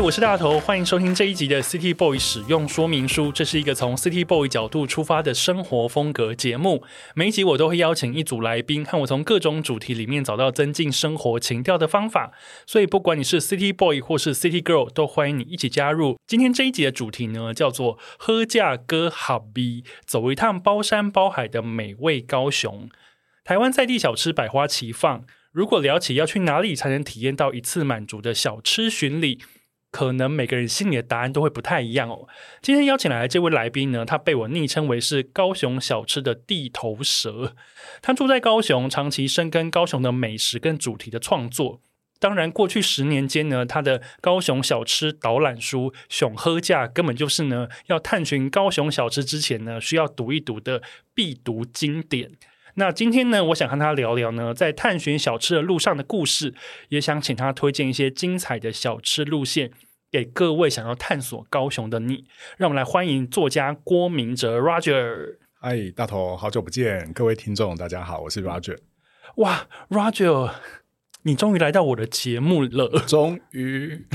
我是大头，欢迎收听这一集的 City Boy 使用说明书。这是一个从 City Boy 角度出发的生活风格节目。每一集我都会邀请一组来宾，和我从各种主题里面找到增进生活情调的方法。所以，不管你是 City Boy 或是 City Girl，都欢迎你一起加入。今天这一集的主题呢，叫做“喝价哥好逼”，走一趟包山包海的美味高雄。台湾在地小吃百花齐放，如果聊起要去哪里才能体验到一次满足的小吃巡礼，可能每个人心里的答案都会不太一样哦。今天邀请来的这位来宾呢，他被我昵称为是高雄小吃的地头蛇。他住在高雄，长期深耕高雄的美食跟主题的创作。当然，过去十年间呢，他的高雄小吃导览书《上好食》根本就是呢，要探寻高雄小吃之前呢，需要读一读的必读经典。那今天呢，我想和他聊聊呢，在探寻小吃的路上的故事，也想请他推荐一些精彩的小吃路线给各位想要探索高雄的你。让我们来欢迎作家郭明哲 Roger。嗨，大头，好久不见，各位听众，大家好，我是 Roger。哇，Roger，你终于来到我的节目了，终于，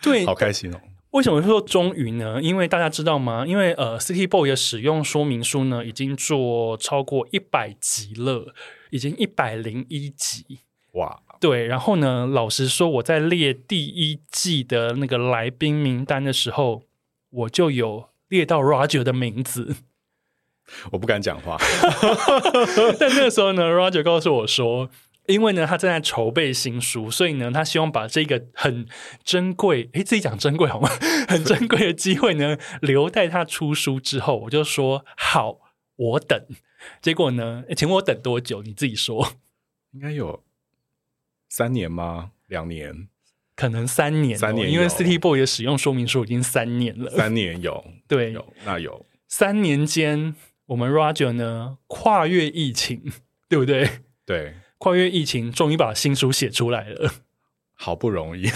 对，好开心哦。为什么说终于呢？因为大家知道吗？因为呃，City Boy 的使用说明书呢，已经做超过一百集了，已经一百零一集。哇！对，然后呢，老实说，我在列第一季的那个来宾名单的时候，我就有列到 Roger 的名字。我不敢讲话，但那个时候呢，Roger 告诉我说。因为呢，他正在筹备新书，所以呢，他希望把这个很珍贵，诶，自己讲珍贵好吗？很珍贵的机会呢，留待他出书之后。我就说好，我等。结果呢，请问我等多久？你自己说。应该有三年吗？两年？可能三年。三年，因为 City Boy 的使用说明书已经三年了。三年有，对，有，那有。三年间，我们 Roger 呢，跨越疫情，对不对？对。跨越疫情，终于把新书写出来了，好不容易。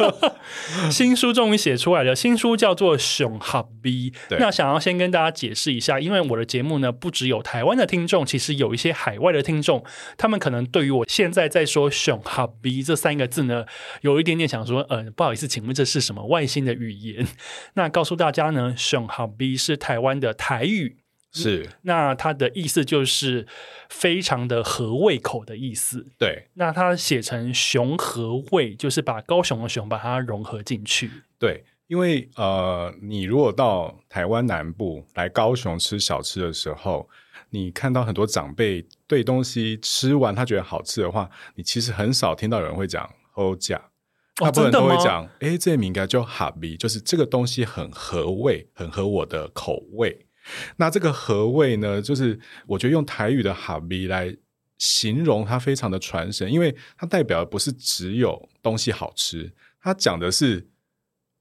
新书终于写出来了，新书叫做《上合美》。那想要先跟大家解释一下，因为我的节目呢，不只有台湾的听众，其实有一些海外的听众，他们可能对于我现在在说“上合美”这三个字呢，有一点点想说，呃，不好意思，请问这是什么外星的语言？那告诉大家呢，“上合美”是台湾的台语。是，那它的意思就是非常的合胃口的意思。对，那它写成“熊合胃”，就是把高雄的“熊”把它融合进去。对，因为呃，你如果到台湾南部来高雄吃小吃的时候，你看到很多长辈对东西吃完他觉得好吃的话，你其实很少听到有人会讲“好食”，大部分都会讲“哎，这名应该叫哈比”，就是这个东西很合味，很合我的口味。那这个合味呢，就是我觉得用台语的合美来形容它，非常的传神，因为它代表的不是只有东西好吃，它讲的是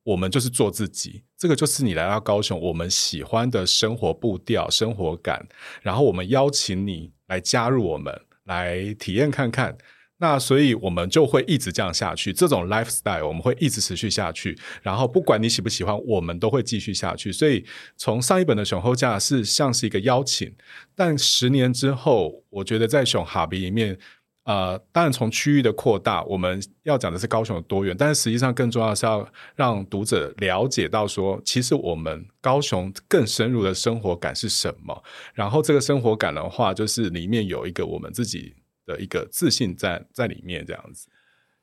我们就是做自己，这个就是你来到高雄，我们喜欢的生活步调、生活感，然后我们邀请你来加入我们，来体验看看。那所以，我们就会一直这样下去。这种 lifestyle 我们会一直持续下去。然后，不管你喜不喜欢，我们都会继续下去。所以，从上一本的上好食是像是一个邀请，但十年之后，我觉得在熊哈比里面，呃，当然从区域的扩大，我们要讲的是高雄的多元，但是实际上更重要是要让读者了解到说，其实我们高雄更深入的生活感是什么。然后，这个生活感的话，就是里面有一个我们自己。的一个自信在在里面，这样子。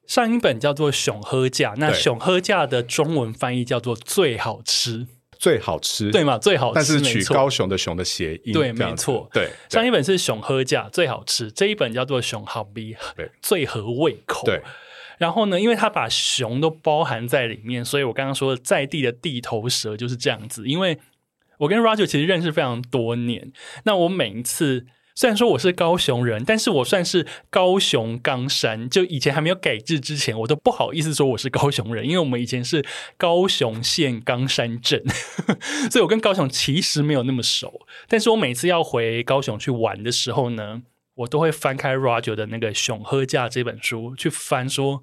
上一本叫做《熊喝架》，那《熊喝架》的中文翻译叫做“最好吃”。最好吃，对嘛？最好吃，但是取高雄的熊的谐音，对，没错，对。上一本是熊喝架最好吃，这一本叫做熊好逼，对，最合胃口，对。然后呢，因为它把熊都包含在里面，所以我刚刚说的在地的地头蛇就是这样子。因为我跟 Roger 其实认识非常多年，那我每一次。虽然说我是高雄人，但是我算是高雄冈山。就以前还没有改制之前，我都不好意思说我是高雄人，因为我们以前是高雄县冈山镇，所以我跟高雄其实没有那么熟。但是我每次要回高雄去玩的时候呢，我都会翻开 Roger 的那个《熊喝架》这本书去翻，说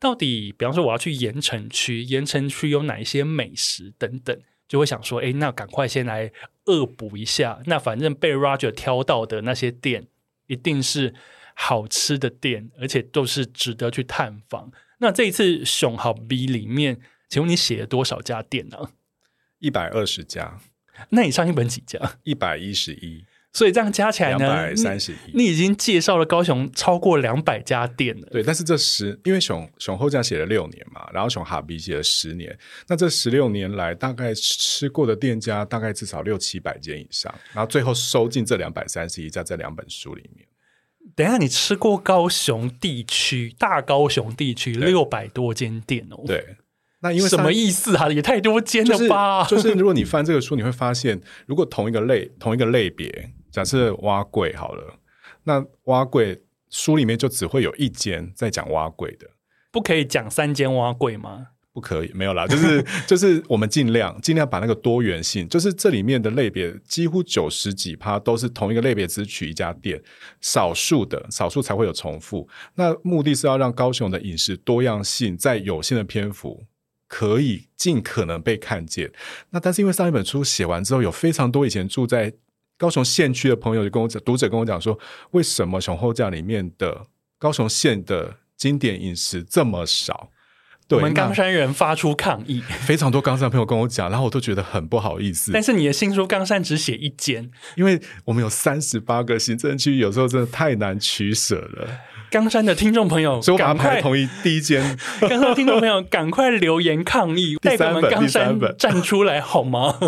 到底，比方说我要去盐城区，盐城区有哪一些美食等等。就会想说，哎，那赶快先来恶补一下。那反正被 Roger 挑到的那些店，一定是好吃的店，而且都是值得去探访。那这一次熊好 B 里面，请问你写了多少家店呢？一百二十家。那你上一本几家？一百一十一。所以这样加起来呢，两百三十一。你已经介绍了高雄超过两百家店了。对，但是这十，因为熊熊后这样写了六年嘛，然后熊哈比写了十年，那这十六年来大概吃过的店家大概至少六七百间以上，然后最后收进这两百三十一家在这两本书里面。等一下，你吃过高雄地区大高雄地区六百多间店哦？对，那因为什么意思啊？也太多间了吧？就是，就是如果你翻这个书，你会发现，如果同一个类同一个类别。假设挖柜好了，那挖柜书里面就只会有一间在讲挖柜的，不可以讲三间挖柜吗？不可以，没有啦，就是就是我们尽量尽量把那个多元性，就是这里面的类别几乎九十几趴都是同一个类别只取一家店，少数的少数才会有重复。那目的是要让高雄的饮食多样性在有限的篇幅可以尽可能被看见。那但是因为上一本书写完之后，有非常多以前住在高雄县区的朋友就跟我讲，读者跟我讲说，为什么熊后价里面的高雄县的经典饮食这么少？对，我们冈山人发出抗议，非常多冈山朋友跟我讲，然后我都觉得很不好意思。但是你的新书冈山只写一间，因为我们有三十八个行政区，有时候真的太难取舍了。冈山的听众朋友，所以我把它排同一第一间。冈山的听众朋友，赶快留言抗议，代表我们冈山站出来好吗？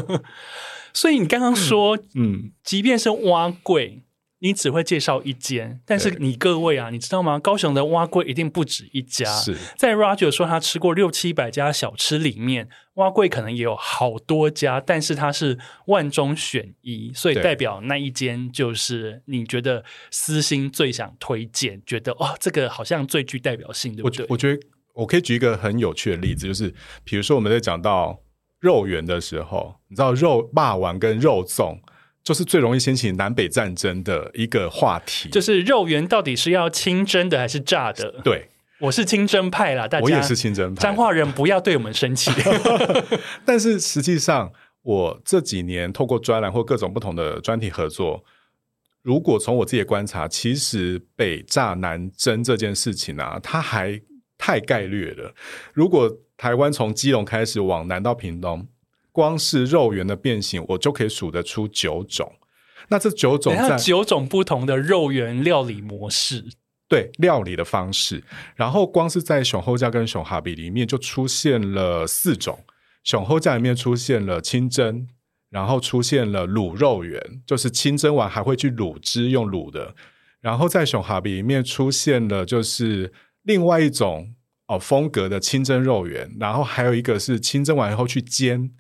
所以你刚刚说，嗯，嗯，即便是碗粿，你只会介绍一间，但是你各位啊，你知道吗？高雄的碗粿一定不止一家。是在 Roger 说他吃过六七百家小吃里面，碗粿可能也有好多家，但是它是万中选一，所以代表那一间就是你觉得私心最想推荐，觉得哦，这个好像最具代表性，对不对？我，我觉得我可以举一个很有趣的例子，就是比如说我们在讲到。肉圆的时候，你知道肉霸王跟肉粽就是最容易掀起南北战争的一个话题。就是肉圆到底是要清蒸的还是炸的？对，我是清蒸派啦，大家。我也是清蒸派。彰化人不要对我们生气。但是实际上，我这几年透过专栏或各种不同的专题合作，如果从我自己的观察，其实北炸南蒸这件事情啊，它还太概略了。如果台湾从基隆开始往南到屏东，光是肉圆的变形，我就可以数得出九种。那这九种在九种不同的肉圆料理模式，对料理的方式。然后光是在熊后架跟熊哈比里面就出现了四种。熊后架里面出现了清蒸，然后出现了卤肉圆，就是清蒸完还会去卤汁用卤的。然后在熊哈比里面出现了就是另外一种。哦，风格的清蒸肉圆，然后还有一个是清蒸完以后去煎，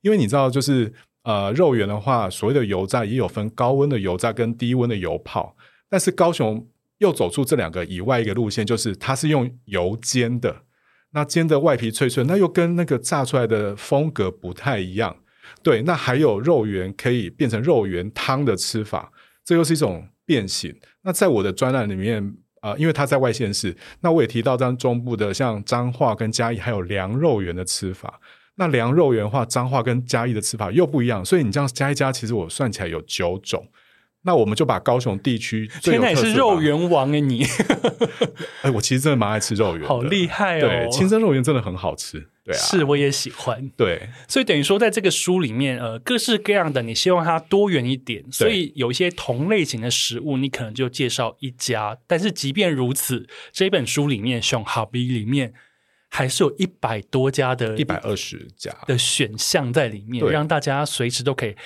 因为你知道，就是呃，肉圆的话，所谓的油炸也有分高温的油炸跟低温的油泡，但是高雄又走出这两个以外一个路线，就是它是用油煎的，那煎的外皮脆脆，那又跟那个炸出来的风格不太一样。对，那还有肉圆可以变成肉圆汤的吃法，这又是一种变形。那在我的专栏里面。啊、因为它在外县市，那我也提到，在中部的像彰化跟嘉义，还有凉肉圆的吃法。那凉肉圆话，彰化跟嘉义的吃法又不一样，所以你这样加一加，其实我算起来有九种。那我们就把高雄地区，现在也是肉圆王哎，你，哎，我其实真的蛮爱吃肉圆，好厉害哦！对，清蒸肉圆真的很好吃，对啊，是我也喜欢，对，所以等于说，在这个书里面，呃，各式各样的，你希望它多元一点，所以有一些同类型的食物，你可能就介绍一家，但是即便如此，这本书里面，熊哈比里面。还是有一百多家的，一百二十家的选项在里面，让大家随时都可以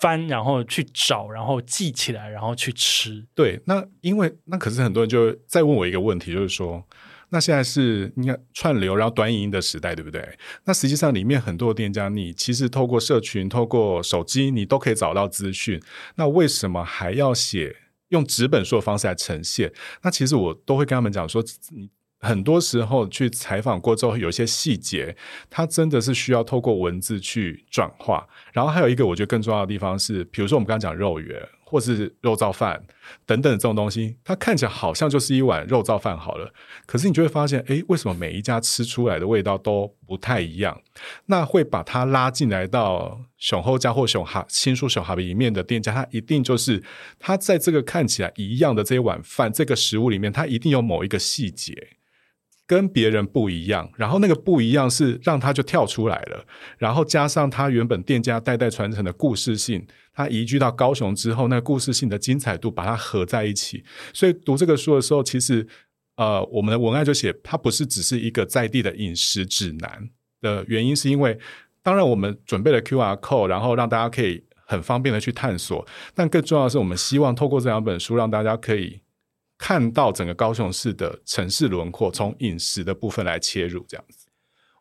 翻，然后去找，然后记起来，然后去吃。对，那因为那可是很多人就再问我一个问题，就是说，那现在是你看串流，然后短影音的时代，对不对？那实际上里面很多店家，你其实透过社群、透过手机，你都可以找到资讯。那为什么还要写用纸本书的方式来呈现？那其实我都会跟他们讲说，你。很多时候去采访过之后，有一些细节，它真的是需要透过文字去转化。然后还有一个我觉得更重要的地方是，比如说我们刚刚讲肉圆，或是肉燥饭等等这种东西，它看起来好像就是一碗肉燥饭好了，可是你就会发现，诶，为什么每一家吃出来的味道都不太一样？那会把它拉进来到熊后家或熊哈新书熊哈里面的店家，它一定就是它在这个看起来一样的这一碗饭这个食物里面，它一定有某一个细节。跟别人不一样，然后那个不一样是让他就跳出来了，然后加上他原本店家代代传承的故事性，他移居到高雄之后，那个故事性的精彩度把它合在一起。所以读这个书的时候，其实呃，我们的文案就写它不是只是一个在地的饮食指南的原因，是因为当然我们准备了 QR code，然后让大家可以很方便的去探索，但更重要的是，我们希望透过这两本书，让大家可以。看到整个高雄市的城市轮廓，从饮食的部分来切入，这样子。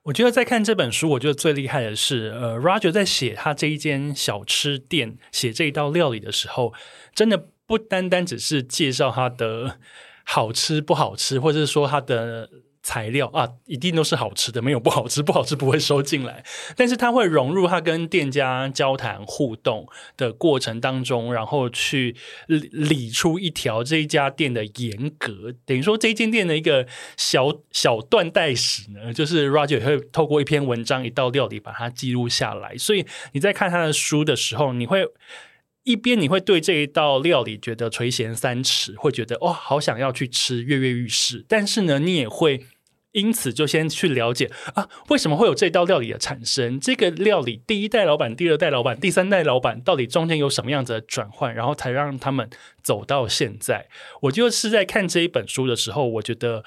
我觉得在看这本书，我觉得最厉害的是，呃，Roger 在写他这一间小吃店，写这一道料理的时候，真的不单单只是介绍它的好吃不好吃，或者是说它的。材料啊，一定都是好吃的，没有不好吃，不好吃不会收进来。但是它会融入它跟店家交谈互动的过程当中，然后去理理出一条这一家店的严格，等于说这间店的一个小小断代史呢，就是 Roger 会透过一篇文章、一道料理把它记录下来。所以你在看他的书的时候，你会。一边你会对这一道料理觉得垂涎三尺，会觉得哦，好想要去吃，跃跃欲试。但是呢，你也会因此就先去了解啊，为什么会有这道料理的产生？这个料理第一代老板、第二代老板、第三代老板到底中间有什么样子的转换，然后才让他们走到现在。我就是在看这一本书的时候，我觉得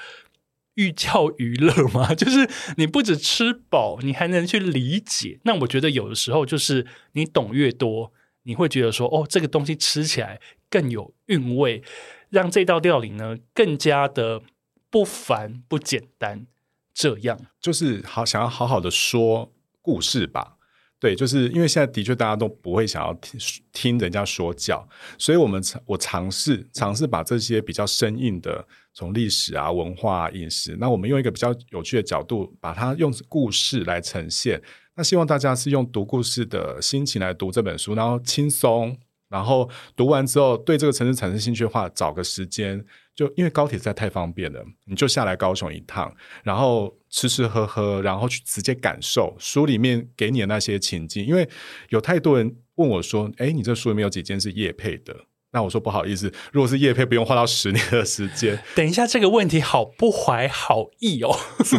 寓教于乐嘛，就是你不止吃饱，你还能去理解。那我觉得有的时候就是你懂越多。你会觉得说，哦，这个东西吃起来更有韵味，让这道料理呢更加的不凡不简单。这样就是好想要好好的说故事吧。对，就是因为现在的确大家都不会想要听听人家说教，所以我们我尝试尝试把这些比较生硬的，从历史啊、文化、饮食，那我们用一个比较有趣的角度，把它用故事来呈现。那希望大家是用读故事的心情来读这本书，然后轻松，然后读完之后对这个城市产生兴趣的话，找个时间，就因为高铁实在太方便了，你就下来高雄一趟，然后吃吃喝喝，然后去直接感受书里面给你的那些情境。因为有太多人问我说：“诶，你这书里面有几间是业配的？”那我说不好意思，如果是叶配，不用花到十年的时间。等一下，这个问题好不怀好意哦。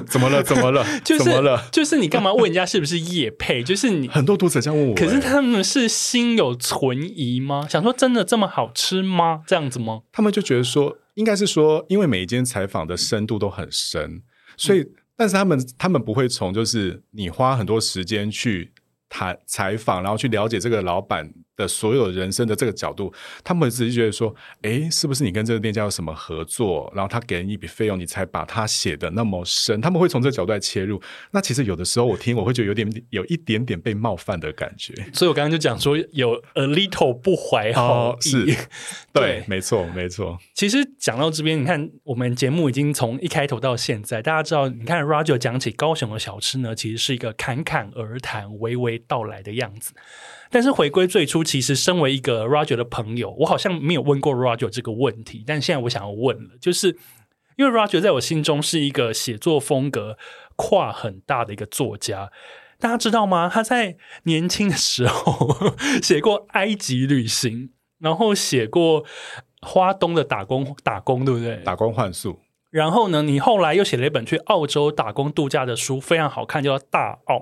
怎么了？怎么了？就是怎么了？就是你干嘛问人家是不是叶配？就是你 很多读者这样问我，可是他们是心有存疑吗？想说真的这么好吃吗？这样子吗？他们就觉得说，应该是说，因为每一间采访的深度都很深，所以，嗯、但是他们他们不会从就是你花很多时间去谈采访，然后去了解这个老板。的所有人生的这个角度，他们只是觉得说，诶，是不是你跟这个店家有什么合作，然后他给你一笔费用，你才把它写得那么深？他们会从这个角度来切入。那其实有的时候我听，我会觉得有点有一点点被冒犯的感觉。所以我刚刚就讲说，有 a little 不怀好意。哦、是对，对，没错，没错。其实讲到这边，你看我们节目已经从一开头到现在，大家知道，你看 Roger 讲起高雄的小吃呢，其实是一个侃侃而谈、娓娓道来的样子。但是回归最初，其实身为一个 Roger 的朋友，我好像没有问过 Roger 这个问题。但现在我想要问了，就是因为 Roger 在我心中是一个写作风格跨很大的一个作家，大家知道吗？他在年轻的时候写过 埃及旅行，然后写过花东的打工，打工对不对？打工换宿。然后呢，你后来又写了一本去澳洲打工度假的书，非常好看，叫《大澳》。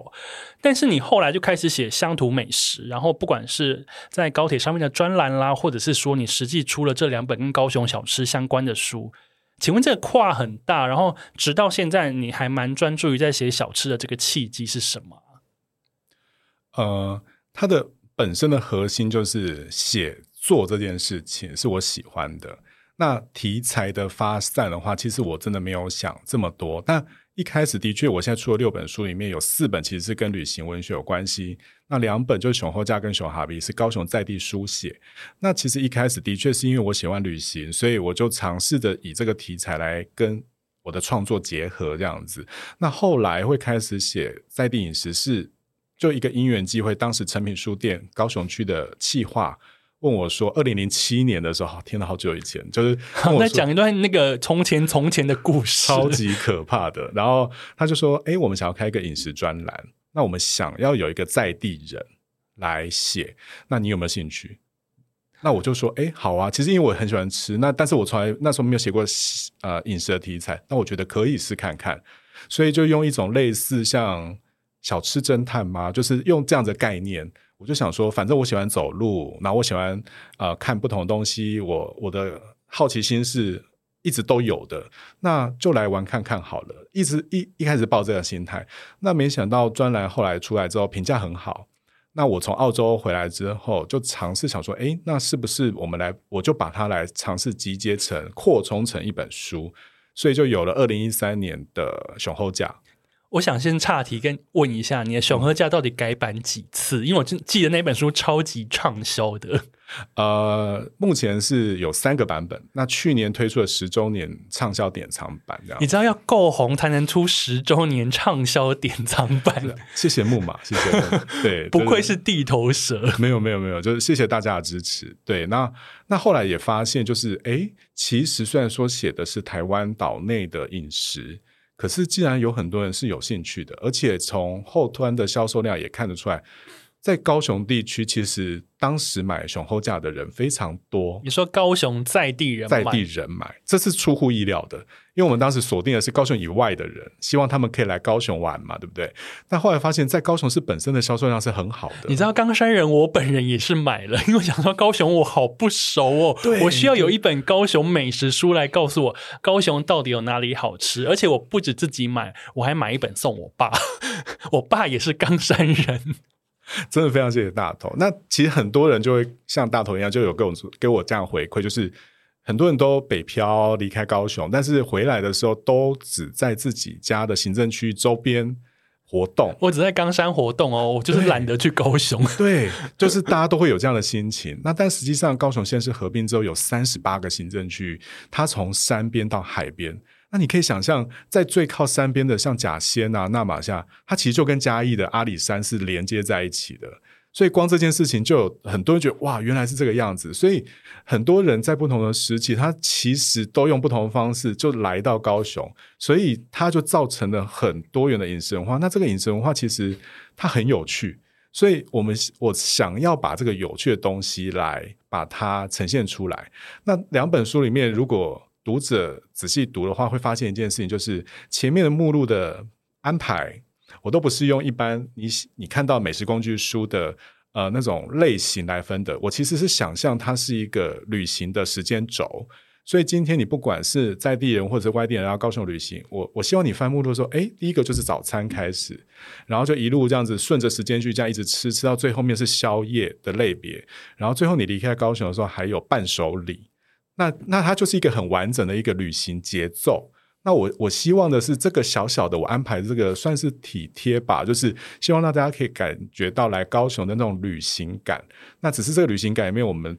但是你后来就开始写乡土美食，然后不管是在高铁上面的专栏啦，或者是说你实际出了这两本跟高雄小吃相关的书，请问这个跨很大，然后直到现在你还蛮专注于在写小吃的这个契机是什么？呃，它的本身的核心就是写作这件事情是我喜欢的。那题材的发散的话，其实我真的没有想这么多。但一开始的确，我现在出了六本书，里面有四本其实是跟旅行文学有关系。那两本就是《熊厚假》跟《熊哈比》是高雄在地书写。那其实一开始的确是因为我喜欢旅行，所以我就尝试着以这个题材来跟我的创作结合这样子。那后来会开始写在地饮食，是就一个因缘机会，当时诚品书店高雄区的企划。问我说：“二零零七年的时候，天哪，好久以前，就是 我在讲一段那个从前从前的故事，超级可怕的。然后他就说：‘哎，我们想要开一个饮食专栏，那我们想要有一个在地人来写，那你有没有兴趣？’那我就说：‘哎，好啊。’其实因为我很喜欢吃，那但是我从来那时候没有写过呃饮食的题材，那我觉得可以试看看，所以就用一种类似像小吃侦探嘛，就是用这样的概念。”我就想说，反正我喜欢走路，然后我喜欢呃看不同的东西，我我的好奇心是一直都有的，那就来玩看看好了。一直一一开始抱这个心态，那没想到专栏后来出来之后评价很好。那我从澳洲回来之后，就尝试想说，诶，那是不是我们来，我就把它来尝试集结成扩充成一本书，所以就有了二零一三年的熊厚假。我想先岔题跟问一下，你的《熊厚假》到底改版几次？嗯、因为我记得那本书超级畅销的。呃，目前是有三个版本。那去年推出了十周年畅销典藏版，这样你知道要够红才能出十周年畅销典藏版。谢谢木马，谢谢。对，不愧是地头蛇。没有没有没有，就是谢谢大家的支持。对，那那后来也发现，就是哎，其实虽然说写的是台湾岛内的饮食。可是，既然有很多人是有兴趣的，而且从后端的销售量也看得出来，在高雄地区，其实当时买熊厚价的人非常多。你说高雄在地人买，在地人买，这是出乎意料的。因为我们当时锁定的是高雄以外的人，希望他们可以来高雄玩嘛，对不对？但后来发现，在高雄市本身的销售量是很好的。你知道冈山人，我本人也是买了，因为想说高雄我好不熟哦，我需要有一本高雄美食书来告诉我高雄到底有哪里好吃。而且我不止自己买，我还买一本送我爸，我爸也是冈山人。真的非常谢谢大头。那其实很多人就会像大头一样，就有给我给我这样回馈，就是。很多人都北漂离开高雄，但是回来的时候都只在自己家的行政区周边活动。我只在冈山活动哦，我就是懒得去高雄。对，就是大家都会有这样的心情。那但实际上，高雄县是合并之后有三十八个行政区，它从山边到海边。那你可以想象，在最靠山边的像甲仙啊、那玛夏，它其实就跟嘉义的阿里山是连接在一起的。所以光这件事情就有很多人觉得哇，原来是这个样子。所以很多人在不同的时期，他其实都用不同的方式就来到高雄，所以它就造成了很多元的饮食文化。那这个饮食文化其实它很有趣，所以我们我想要把这个有趣的东西来把它呈现出来。那两本书里面，如果读者仔细读的话，会发现一件事情，就是前面的目录的安排。我都不是用一般你你看到美食工具书的呃那种类型来分的，我其实是想象它是一个旅行的时间轴。所以今天你不管是在地人或者外地人要高雄旅行，我我希望你翻目录的时候，哎，第一个就是早餐开始，然后就一路这样子顺着时间去这样一直吃，吃到最后面是宵夜的类别，然后最后你离开高雄的时候还有伴手礼，那那它就是一个很完整的一个旅行节奏。那我我希望的是这个小小的我安排这个算是体贴吧，就是希望让大家可以感觉到来高雄的那种旅行感。那只是这个旅行感里面，我们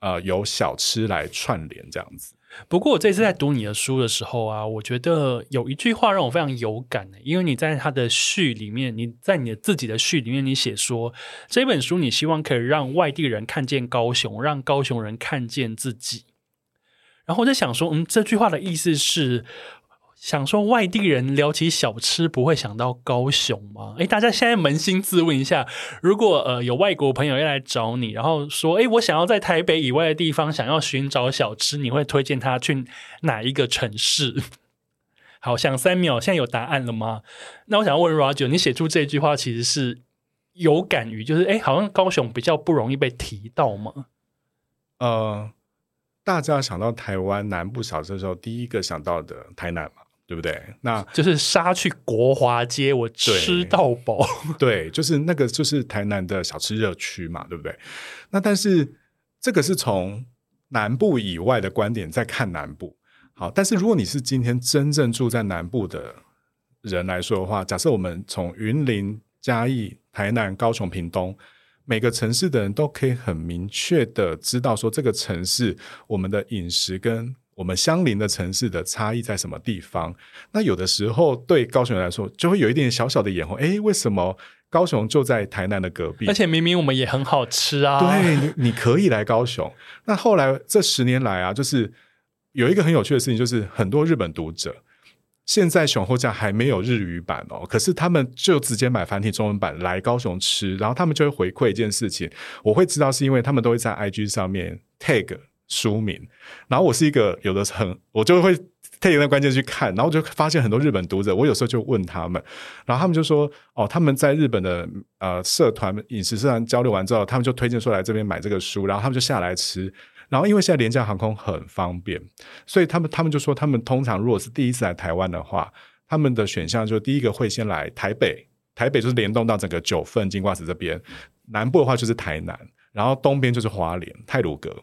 呃有小吃来串联这样子。不过我这次在读你的书的时候啊，我觉得有一句话让我非常有感，因为你在他的序里面，你在你的自己的序里面，你写说这本书你希望可以让外地人看见高雄，让高雄人看见自己。然后我就想说，嗯，这句话的意思是。想说外地人聊起小吃不会想到高雄吗？诶，大家现在扪心自问一下，如果呃有外国朋友要来找你，然后说，诶，我想要在台北以外的地方想要寻找小吃，你会推荐他去哪一个城市？好，想三秒，现在有答案了吗？那我想问 Roger，你写出这句话其实是有感于，就是诶，好像高雄比较不容易被提到吗？呃。大家想到台湾南部小吃的时候，第一个想到的台南嘛，对不对？那就是杀去国华街，我吃到饱。对，就是那个就是台南的小吃热区嘛，对不对？那但是这个是从南部以外的观点在看南部。好，但是如果你是今天真正住在南部的人来说的话，假设我们从云林、嘉义、台南、高雄、屏东。每个城市的人都可以很明确的知道说，这个城市我们的饮食跟我们相邻的城市的差异在什么地方。那有的时候对高雄人来说，就会有一点小小的眼红。诶，为什么高雄就在台南的隔壁？而且明明我们也很好吃啊。对，你你可以来高雄。那后来这十年来啊，就是有一个很有趣的事情，就是很多日本读者。现在熊货架还没有日语版哦，可是他们就直接买繁体中文版来高雄吃，然后他们就会回馈一件事情，我会知道是因为他们都会在 IG 上面 tag 书名，然后我是一个有的很，我就会 tag 那关键去看，然后就发现很多日本读者，我有时候就问他们，然后他们就说哦，他们在日本的呃社团饮食社团交流完之后，他们就推荐说来这边买这个书，然后他们就下来吃。然后，因为现在廉价航空很方便，所以他们他们就说，他们通常如果是第一次来台湾的话，他们的选项就第一个会先来台北，台北就是联动到整个九份、金瓜石这边，南部的话就是台南，然后东边就是花莲、太鲁阁。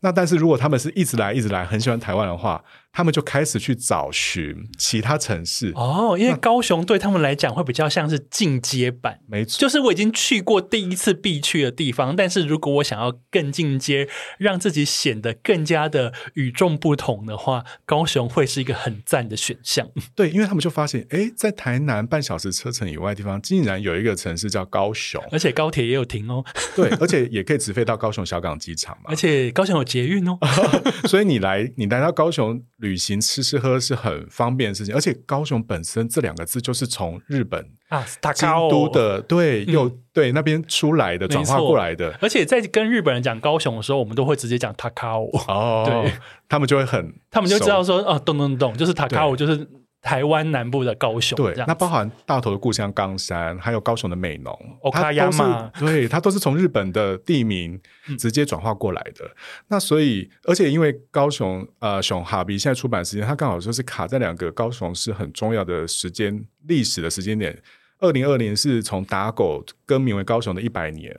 那但是如果他们是一直来、一直来，很喜欢台湾的话，他们就开始去找寻其他城市哦，因为高雄对他们来讲会比较像是进阶版，没错，就是我已经去过第一次必去的地方，但是如果我想要更进阶，让自己显得更加的与众不同的话，高雄会是一个很赞的选项。对，因为他们就发现，哎，在台南半小时车程以外的地方，竟然有一个城市叫高雄，而且高铁也有停哦。对，而且也可以直飞到高雄小港机场嘛，而且高雄有捷运哦，所以你来，你来到高雄。旅行吃吃喝是很方便的事情，而且高雄本身这两个字就是从日本啊，京都的对，又、嗯、对那边出来的转化过来的。而且在跟日本人讲高雄的时候，我们都会直接讲 Takao 哦，对，他们就会很，他们就知道说哦，懂懂懂，就是 Takao 就是。台湾南部的高雄，对，那包含大头的故乡冈山，还有高雄的美浓，它都是对，它都是从日本的地名直接转化过来的。嗯、那所以，而且因为高雄呃熊哈比现在出版时间，它刚好就是卡在两个高雄是很重要的时间历史的时间点。二零二零是从打狗更名为高雄的一百年，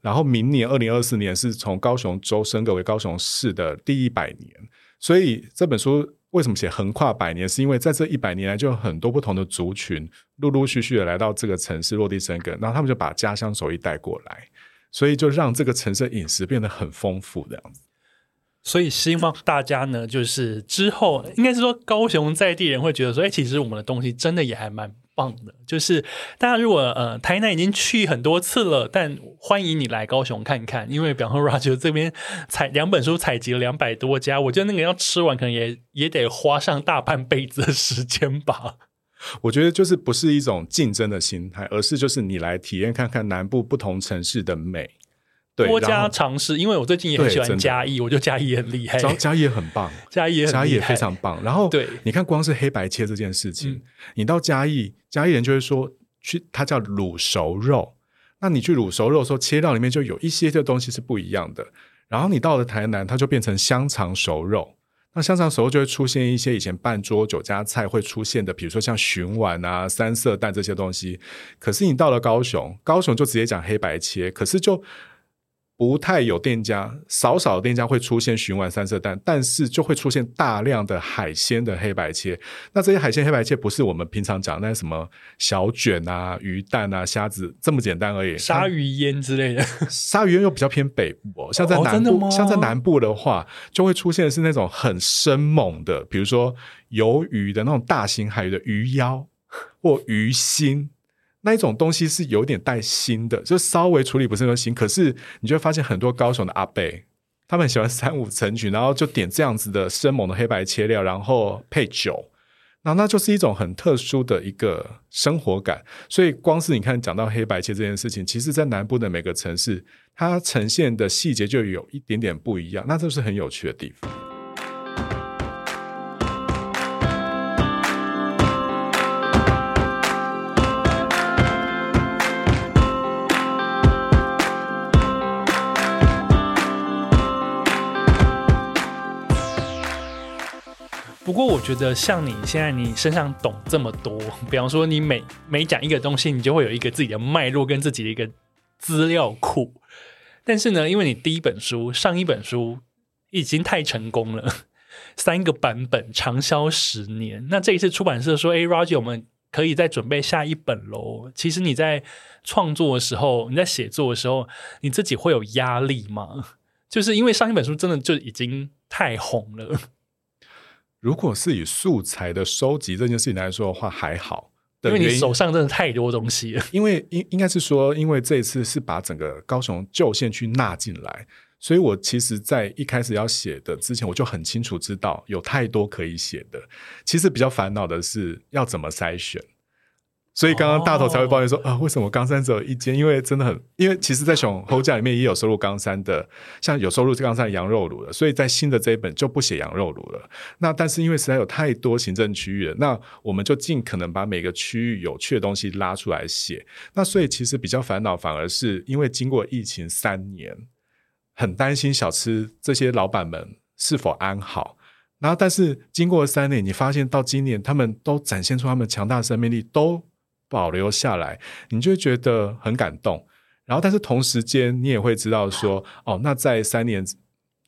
然后明年二零二四年是从高雄州升格为高雄市的第一百年。所以这本书。为什么写横跨百年？是因为在这一百年来，就有很多不同的族群陆陆续续的来到这个城市落地生根，然后他们就把家乡手艺带过来，所以就让这个城市的饮食变得很丰富的样子。所以希望大家呢，就是之后应该是说高雄在地人会觉得说，哎，其实我们的东西真的也还蛮。棒的，就是大家如果呃台南已经去很多次了，但欢迎你来高雄看看，因为比方说 Roger 这边采两本书采集了两百多家，我觉得那个要吃完可能也也得花上大半辈子的时间吧。我觉得就是不是一种竞争的心态，而是就是你来体验看看南部不同城市的美。对，多加尝试，因为我最近也很喜欢嘉义，我觉得嘉义也很厉害，嘉义也很棒，嘉义也嘉义也非常棒。然后，对，你看光是黑白切这件事情，嗯、你到嘉义，嘉义人就会说去，它叫卤熟肉。那你去卤熟肉的时候，切到里面就有一些的东西是不一样的。然后你到了台南，它就变成香肠熟肉。那香肠熟肉就会出现一些以前半桌酒家菜会出现的，比如说像鲟丸啊、三色蛋这些东西。可是你到了高雄，高雄就直接讲黑白切，可是就。不太有店家，少少的店家会出现循环三色蛋，但是就会出现大量的海鲜的黑白切。那这些海鲜黑白切不是我们平常讲那什么小卷啊、鱼蛋啊、虾子这么简单而已。鲨鱼烟之类的，鲨鱼烟又比较偏北部，像在南部，哦、像在南部的话，就会出现的是那种很生猛的，比如说鱿鱼的那种大型海鱼的鱼腰或鱼心。那一种东西是有点带腥的，就稍微处理不是那么腥，可是你就会发现很多高雄的阿伯，他们喜欢三五成群，然后就点这样子的生猛的黑白切料，然后配酒，那那就是一种很特殊的一个生活感。所以光是你看讲到黑白切这件事情，其实在南部的每个城市，它呈现的细节就有一点点不一样，那这是很有趣的地方。不过我觉得像你现在你身上懂这么多，比方说你每每讲一个东西，你就会有一个自己的脉络跟自己的一个资料库。但是呢，因为你第一本书上一本书已经太成功了，三个版本长销十年。那这一次出版社说：“哎，Roger，我们可以再准备下一本喽。”其实你在创作的时候，你在写作的时候，你自己会有压力吗？就是因为上一本书真的就已经太红了。如果是以素材的收集这件事情来说的话，还好，因为你手上真的太多东西了。因为应应该是说，因为这一次是把整个高雄旧县区纳进来，所以我其实，在一开始要写的之前，我就很清楚知道有太多可以写的。其实比较烦恼的是要怎么筛选。所以刚刚大头才会抱怨说、哦、啊，为什么冈山只有一间？因为真的很，因为其实，在熊后架里面也有收入冈山的，像有收录冈山的羊肉炉的，所以在新的这一本就不写羊肉炉了。那但是因为实在有太多行政区域了，那我们就尽可能把每个区域有趣的东西拉出来写。那所以其实比较烦恼，反而是因为经过疫情三年，很担心小吃这些老板们是否安好。然后但是经过三年，你发现到今年，他们都展现出他们强大的生命力，都。保留下来，你就会觉得很感动。然后，但是同时间，你也会知道说，哦，那在三年，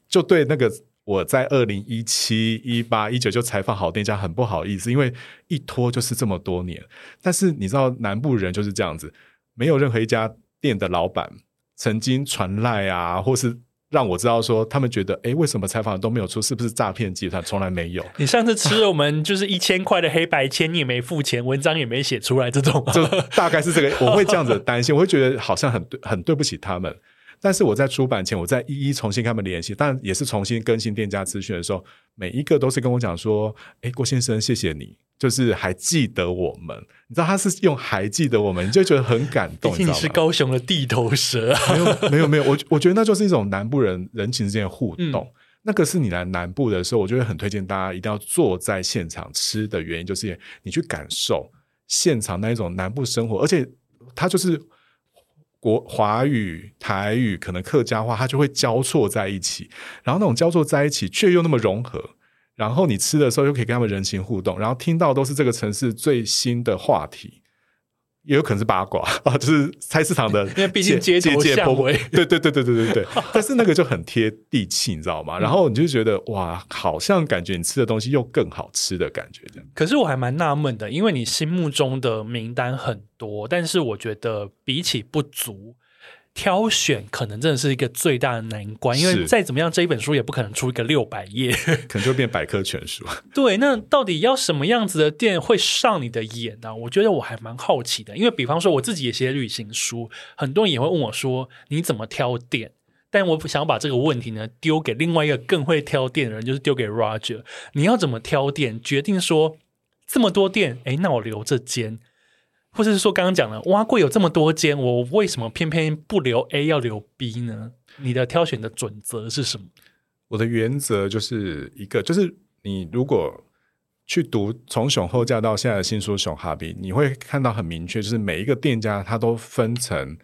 就对那个我在二零一七、一八、一九就采访好店家很不好意思，因为一拖就是这么多年。但是你知道，南部人就是这样子，没有任何一家店的老板曾经传赖啊，或是。让我知道说，他们觉得，哎，为什么采访都没有出？是不是诈骗集团？从来没有。你上次吃了我们就是一千块的黑白签，你也没付钱，文章也没写出来，这种就大概是这个。我会这样子担心，我会觉得好像很对，很对不起他们。但是我在出版前，我再一一重新跟他们联系，但也是重新更新店家资讯的时候，每一个都是跟我讲说：“哎，郭先生，谢谢你，就是还记得我们。”你知道他是用“还记得我们”，你就觉得很感动。毕竟你是高雄的地头蛇，没有没有没有，我我觉得那就是一种南部人人情之间的互动。嗯、那个是你来南部的时候，我就会很推荐大家一定要坐在现场吃的原因，就是你去感受现场那一种南部生活，而且它就是。国华语、台语，可能客家话，它就会交错在一起，然后那种交错在一起，却又那么融合。然后你吃的时候，又可以跟他们人情互动，然后听到都是这个城市最新的话题。也有可能是八卦 啊，就是菜市场的，因为毕竟街头巷尾，对对对对对对对。但是那个就很贴地气，你知道吗？然后你就觉得哇，好像感觉你吃的东西又更好吃的感觉。可是我还蛮纳闷的，因为你心目中的名单很多，但是我觉得比起不足。挑选可能真的是一个最大的难关，因为再怎么样，这一本书也不可能出一个六百页，可能就变百科全书。对，那到底要什么样子的店会上你的眼呢？我觉得我还蛮好奇的，因为比方说我自己也写旅行书，很多人也会问我说你怎么挑店？但我想把这个问题呢丢给另外一个更会挑店的人，就是丢给 Roger。你要怎么挑店？决定说这么多店，诶，那我留这间。或者是说，刚刚讲了，挖柜有这么多间，我为什么偏偏不留 A 要留 B 呢？你的挑选的准则是什么？我的原则就是一个，就是你如果去读从熊后架到现在的新书熊哈比，你会看到很明确，就是每一个店家它都分成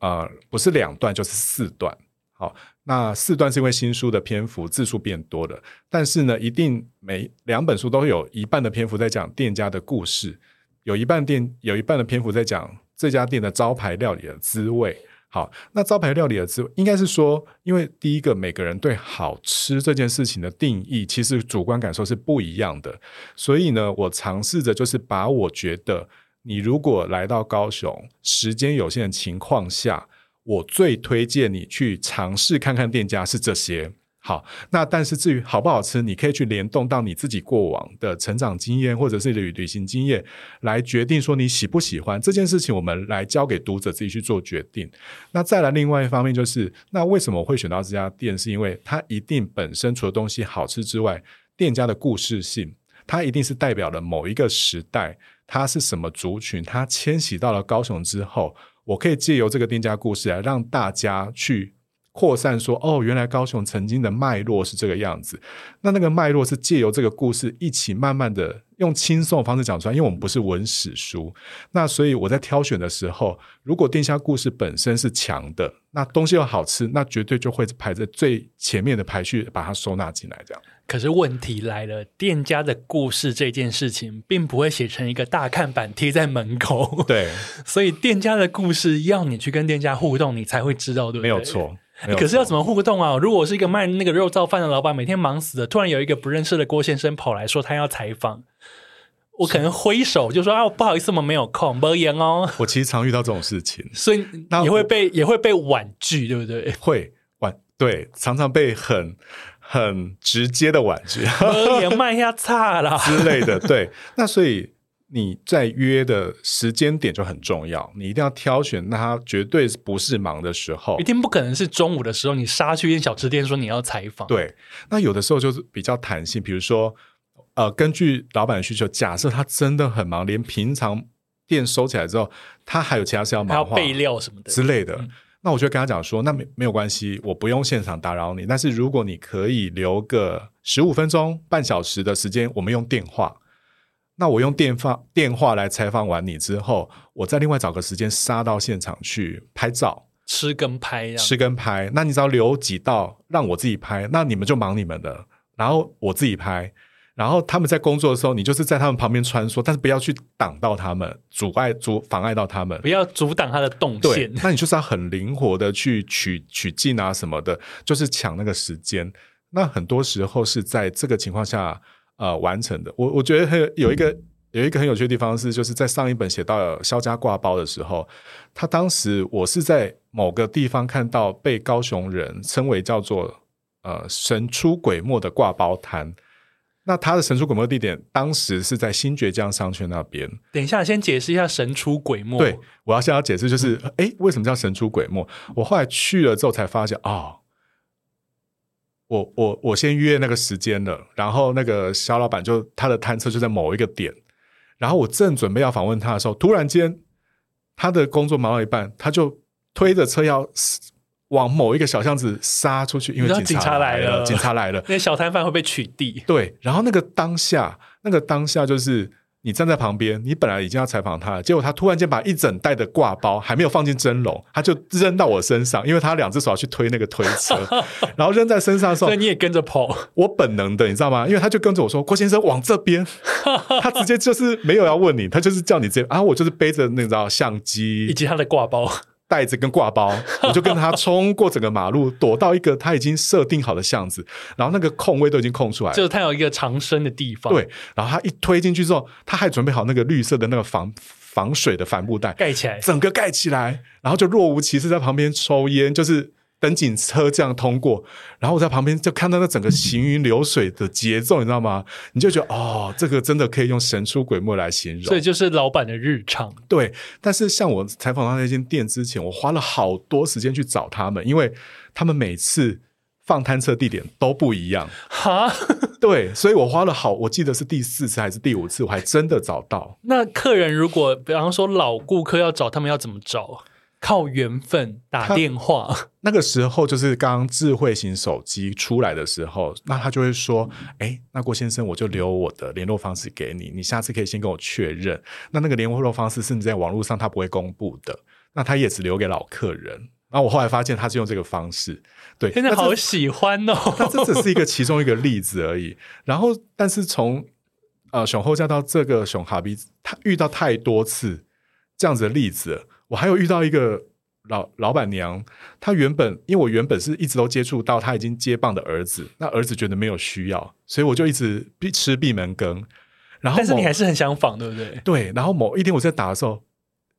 呃，不是两段就是四段。好，那四段是因为新书的篇幅字数变多了，但是呢，一定每两本书都有一半的篇幅在讲店家的故事。有一半店有一半的篇幅在讲这家店的招牌料理的滋味。好，那招牌料理的滋味应该是说，因为第一个每个人对好吃这件事情的定义，其实主观感受是不一样的。所以呢，我尝试着就是把我觉得你如果来到高雄，时间有限的情况下，我最推荐你去尝试看看店家是这些。好，那但是至于好不好吃，你可以去联动到你自己过往的成长经验，或者是旅旅行经验，来决定说你喜不喜欢这件事情。我们来交给读者自己去做决定。那再来另外一方面就是，那为什么我会选到这家店？是因为它一定本身除了东西好吃之外，店家的故事性，它一定是代表了某一个时代，它是什么族群，它迁徙到了高雄之后，我可以借由这个店家故事来让大家去。扩散说，哦，原来高雄曾经的脉络是这个样子。那那个脉络是借由这个故事一起慢慢的用轻松的方式讲出来，因为我们不是文史书，那所以我在挑选的时候，如果店家故事本身是强的，那东西又好吃，那绝对就会排在最前面的排序，把它收纳进来。这样。可是问题来了，店家的故事这件事情，并不会写成一个大看板贴在门口。对，所以店家的故事要你去跟店家互动，你才会知道，对不对？没有错。可是要怎么互动啊？如果我是一个卖那个肉燥饭的老板，每天忙死的，突然有一个不认识的郭先生跑来说他要采访，我可能挥手就说啊，不好意思，我们没有空，没言哦。我其实常遇到这种事情，所以也会被也会被婉拒，对不对？会婉对，常常被很很直接的婉拒，没言卖下差了之类的。对，那所以。你在约的时间点就很重要，你一定要挑选，那他绝对不是忙的时候，一定不可能是中午的时候，你杀去一间小吃店说你要采访。对，那有的时候就是比较弹性，比如说，呃，根据老板的需求，假设他真的很忙，连平常店收起来之后，他还有其他事要忙，还要备料什么的之类的，嗯、那我就跟他讲说，那没没有关系，我不用现场打扰你，但是如果你可以留个十五分钟、半小时的时间，我们用电话。那我用电话电话来采访完你之后，我再另外找个时间杀到现场去拍照，吃跟拍呀，吃跟拍。那你只要留几道让我自己拍，那你们就忙你们的，然后我自己拍。然后他们在工作的时候，你就是在他们旁边穿梭，但是不要去挡到他们，阻碍阻妨碍到他们，不要阻挡他的动线。那你就是要很灵活的去取取镜啊什么的，就是抢那个时间。那很多时候是在这个情况下。呃，完成的。我我觉得很有，一个有一个很有趣的地方是，就是在上一本写到肖家挂包的时候，他当时我是在某个地方看到被高雄人称为叫做呃神出鬼没的挂包摊。那他的神出鬼没的地点，当时是在新爵江商圈那边。等一下，先解释一下神出鬼没。对，我要先要解释，就是哎，为什么叫神出鬼没？我后来去了之后才发现啊。哦我我我先约那个时间了，然后那个肖老板就他的摊车就在某一个点，然后我正准备要访问他的时候，突然间他的工作忙到一半，他就推着车要往某一个小巷子杀出去，因为警察来了，警察来了，那小摊贩会被取缔。对，然后那个当下，那个当下就是。你站在旁边，你本来已经要采访他了，结果他突然间把一整袋的挂包还没有放进蒸笼，他就扔到我身上，因为他两只手要去推那个推车，然后扔在身上的时候，所以你也跟着跑。我本能的，你知道吗？因为他就跟着我说：“郭先生往这边。”他直接就是没有要问你，他就是叫你这边。啊我就是背着那个相机以及他的挂包。袋子跟挂包，我就跟他冲过整个马路，躲到一个他已经设定好的巷子，然后那个空位都已经空出来了，就是他有一个藏身的地方。对，然后他一推进去之后，他还准备好那个绿色的那个防防水的帆布袋，盖起来，整个盖起来，然后就若无其事在旁边抽烟，就是。等警车这样通过，然后我在旁边就看到那整个行云流水的节奏，你知道吗？你就觉得哦，这个真的可以用神出鬼没来形容。所以就是老板的日常。对，但是像我采访到那间店之前，我花了好多时间去找他们，因为他们每次放摊车地点都不一样。哈，对，所以我花了好，我记得是第四次还是第五次，我还真的找到。那客人如果比方说老顾客要找他们，要怎么找？靠缘分打电话，那个时候就是刚智慧型手机出来的时候，那他就会说：“哎，那郭先生，我就留我的联络方式给你，你下次可以先跟我确认。那那个联络方式甚至在网络上他不会公布的，那他也只留给老客人。然后我后来发现他是用这个方式，对，真 的好喜欢哦。那这只是一个其中一个例子而已。然后，但是从呃熊后家到这个熊哈比，他遇到太多次这样子的例子。我还有遇到一个老老板娘，她原本因为我原本是一直都接触到她已经接棒的儿子，那儿子觉得没有需要，所以我就一直闭吃闭门羹。然后，但是你还是很想访，对不对？对。然后某一天我在打的时候，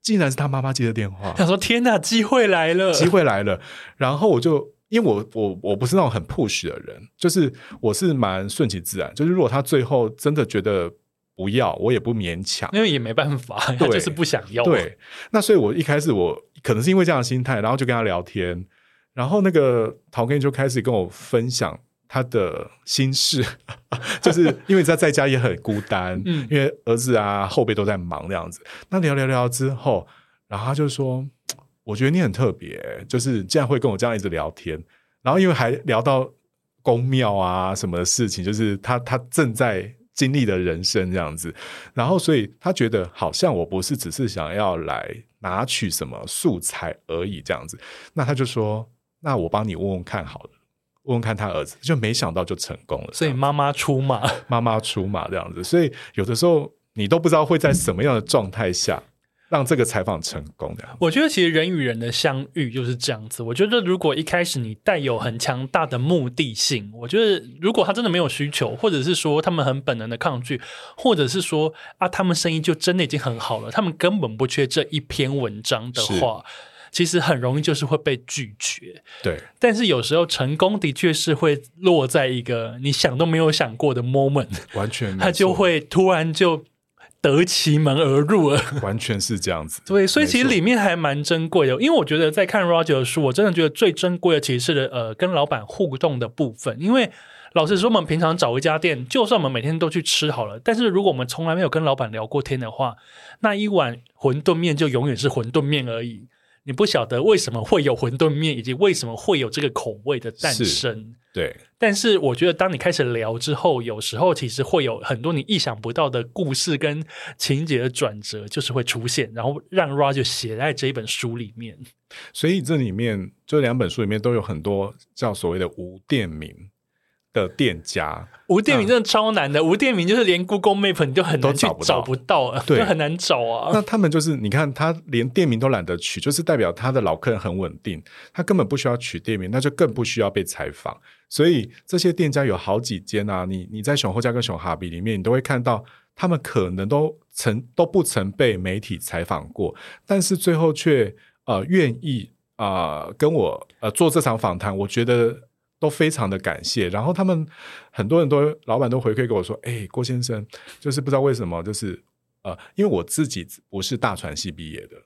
竟然是他妈妈接的电话，他说：“天哪，机会来了，机会来了。”然后我就因为我我我不是那种很 push 的人，就是我是蛮顺其自然，就是如果他最后真的觉得。不要，我也不勉强，因为也没办法，他就是不想要。对，那所以我一开始我可能是因为这样的心态，然后就跟他聊天，然后那个陶根就开始跟我分享他的心事，就是因为他在家也很孤单，嗯，因为儿子啊后辈都在忙这样子。那聊聊聊之后，然后他就说：“我觉得你很特别，就是竟然会跟我这样一直聊天，然后因为还聊到宫庙啊什么的事情，就是他他正在经历的人生这样子，然后所以他觉得好像我不是只是想要来拿取什么素材而已这样子，那他就说，那我帮你问问看好了。问问看他儿子，就没想到就成功了。所以妈妈出马，妈妈出马这样子。所以有的时候你都不知道会在什么样的状态下让这个采访成功的。我觉得其实人与人的相遇就是这样子。我觉得如果一开始你带有很强大的目的性，我觉得如果他真的没有需求，或者是说他们很本能的抗拒，或者是说啊他们生意就真的已经很好了，他们根本不缺这一篇文章的话。其实很容易就是会被拒绝，对。但是有时候成功的确是会落在一个你想都没有想过的 moment，完全，他就会突然就得其门而入了，完全是这样子。对，所以其实里面还蛮珍贵的，因为我觉得在看 Roger 的书，我真的觉得最珍贵的其实是呃跟老板互动的部分。因为老实说，我们平常找一家店，就算我们每天都去吃好了，但是如果我们从来没有跟老板聊过天的话，那一碗馄饨面就永远是馄饨面而已。你不晓得为什么会有馄饨面，以及为什么会有这个口味的诞生。对，但是我觉得当你开始聊之后，有时候其实会有很多你意想不到的故事跟情节的转折，就是会出现，然后让 Roger 写在这一本书里面。所以这里面这两本书里面都有很多叫所谓的无店名。的店家 无店名真的超难的，无店名就是连 Google Map 你就很难去找不到，对，很难找啊。那他们就是你看，他连店名都懒得取，就是代表他的老客人很稳定，他根本不需要取店名，那就更不需要被采访。所以这些店家有好几间啊，你你在熊后家跟熊哈比里面，你都会看到他们可能都曾都不曾被媒体采访过，但是最后却呃愿意啊、呃、跟我呃做这场访谈，我觉得。都非常的感谢，然后他们很多人都老板都回馈给我说：“哎，郭先生，就是不知道为什么，就是呃，因为我自己不是大传系毕业的，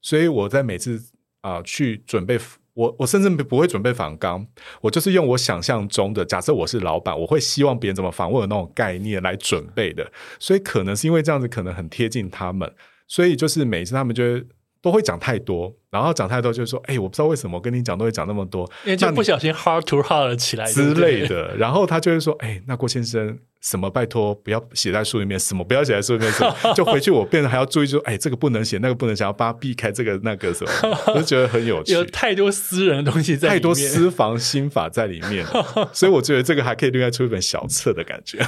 所以我在每次啊、去准备，我我甚至不会准备访纲，我就是用我想象中的，假设我是老板，我会希望别人怎么访问的那种概念来准备的，所以可能是因为这样子，可能很贴近他们，所以就是每次他们就会。”都会讲太多，然后讲太多就是说，哎，我不知道为什么我跟你讲都会讲那么多，因为就不小心 heart to heart 了起来之类的。然后他就会说，哎，那郭先生。什么？拜托，不要写在书里面。什么？不要写在书里面。什么 就回去，我变得还要注意说，哎，这个不能写，那个不能写，要把它避开这个那个什么，我就觉得很有趣。有太多私人的东西在里面，太多私房心法在里面，所以我觉得这个还可以另外出一本小册的感觉。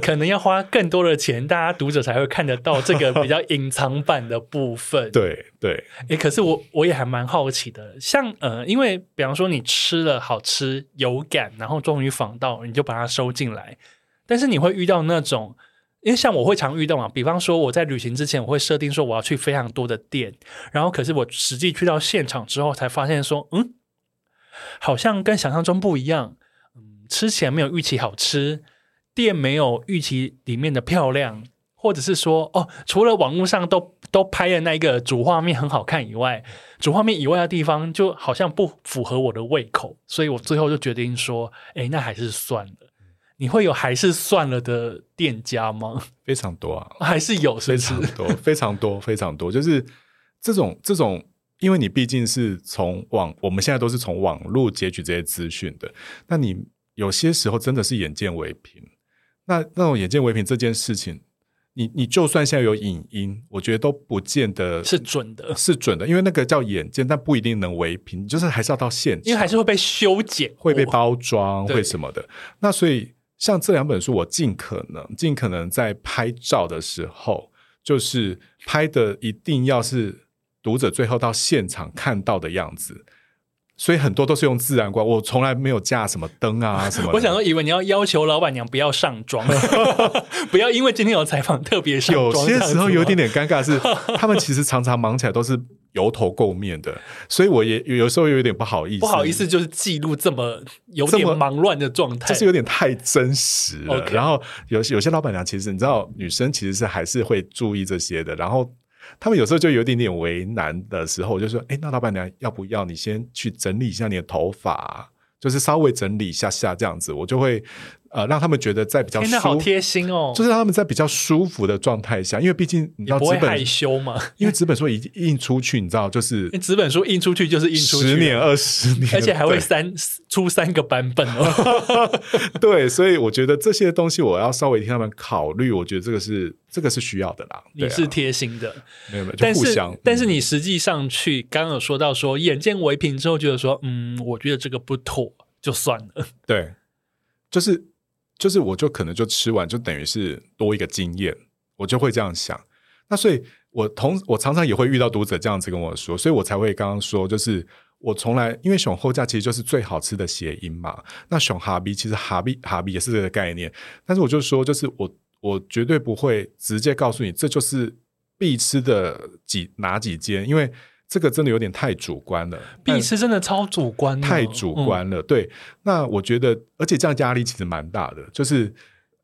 可能要花更多的钱，大家读者才会看得到这个比较隐藏版的部分。对对，哎，可是我我也还蛮好奇的，像呃，因为比方说你吃了好吃有感，然后终于访到，你就把它收进来。但是你会遇到那种，因为像我会常遇到嘛，比方说我在旅行之前，我会设定说我要去非常多的店，然后可是我实际去到现场之后，才发现说，嗯，好像跟想象中不一样，嗯，吃起来没有预期好吃，店没有预期里面的漂亮，或者是说，哦，除了网络上都都拍的那个主画面很好看以外，主画面以外的地方就好像不符合我的胃口，所以我最后就决定说，哎，那还是算了。你会有还是算了的店家吗？非常多啊，还是有是不是？非常多，非常多，非常多。就是这种这种，因为你毕竟是从网，我们现在都是从网络截取这些资讯的。那你有些时候真的是眼见为凭。那那种眼见为凭这件事情，你你就算现在有影音，我觉得都不见得是准的，是准的。因为那个叫眼见，但不一定能为凭。就是还是要到现场，因为还是会被修剪，会被包装，会什么的。那所以。像这两本书，我尽可能尽可能在拍照的时候，就是拍的一定要是读者最后到现场看到的样子，所以很多都是用自然光，我从来没有架什么灯啊什么。我想说，以为你要要求老板娘不要上妆，不要因为今天有采访特别上妆。有些时候有一点点尴尬是，他们其实常常忙起来都是。油头垢面的，所以我也有时候有点不好意思。不好意思，就是记录这么有点忙乱的状态，就是有点太真实了。然后有有些老板娘，其实你知道，女生其实是还是会注意这些的。然后他们有时候就有点点为难的时候，我就说：“哎，那老板娘要不要你先去整理一下你的头发，就是稍微整理一下下这样子。”我就会呃，让他们觉得在比较舒服，好贴心哦，就是让他们在比较舒服的状态下，因为毕竟你知道，不会害羞嘛，因为纸本书一印出去，你知道，就是纸本书印出去就是印出去，十年二十年，而且还会三出三个版本哦。对，所以我觉得这些东西我要稍微替他们考虑，我觉得这个是这个是需要的啦。你是贴心的，没有没有，就互相。但是你实际上去刚刚有说到说，眼见为凭之后，觉得说，嗯，我觉得这个不妥，就算了。对，就是。就是我就可能就吃完就等于是多一个经验，我就会这样想。那所以我同我常常也会遇到读者这样子跟我说，所以我才会刚刚说，就是我从来因为熊后架其实就是最好吃的谐音嘛。那熊哈比其实哈比哈比也是这个概念，但是我就说，就是我我绝对不会直接告诉你这就是必吃的几哪几间，因为。这个真的有点太主观了，必吃真的超主观，太主观了。嗯、对，那我觉得，而且这样压力其实蛮大的，就是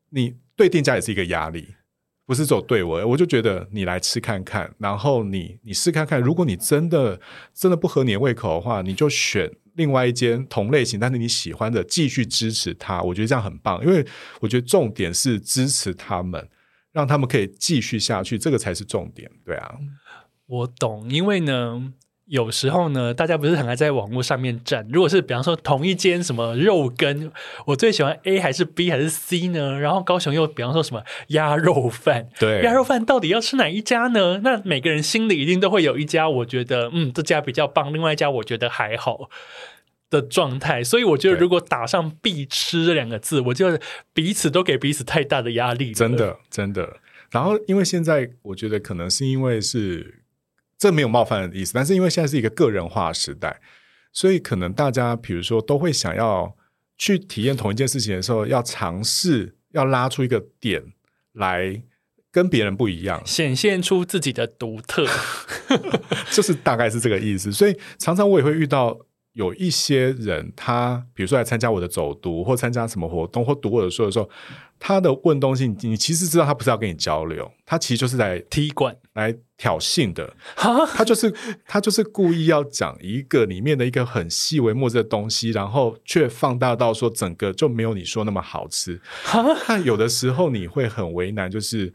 你对店家也是一个压力，不是走对我，我就觉得你来吃看看，然后你你试看看，如果你真的真的不合你的胃口的话，你就选另外一间同类型但是你喜欢的，继续支持他。我觉得这样很棒，因为我觉得重点是支持他们，让他们可以继续下去，这个才是重点。对啊。我懂，因为呢，有时候呢，大家不是很爱在网络上面站。如果是比方说同一间什么肉羹，我最喜欢 A 还是 B 还是 C 呢？然后高雄又比方说什么鸭肉饭，对，鸭肉饭到底要吃哪一家呢？那每个人心里一定都会有一家，我觉得嗯，这家比较棒，另外一家我觉得还好的状态。所以我觉得，如果打上“必吃”这两个字，我觉得彼此都给彼此太大的压力。真的，真的。然后，因为现在我觉得可能是因为是。这没有冒犯的意思，但是因为现在是一个个人化时代，所以可能大家比如说都会想要去体验同一件事情的时候，要尝试要拉出一个点来跟别人不一样，显现出自己的独特，就是大概是这个意思。所以常常我也会遇到。有一些人，他比如说来参加我的走读，或参加什么活动，或读我的书的时候，他的问东西，你其实知道他不是要跟你交流，他其实就是来踢馆、来挑衅的。他就是他就是故意要讲一个里面的一个很细微末节的东西，然后却放大到说整个就没有你说那么好吃。那有的时候你会很为难，就是。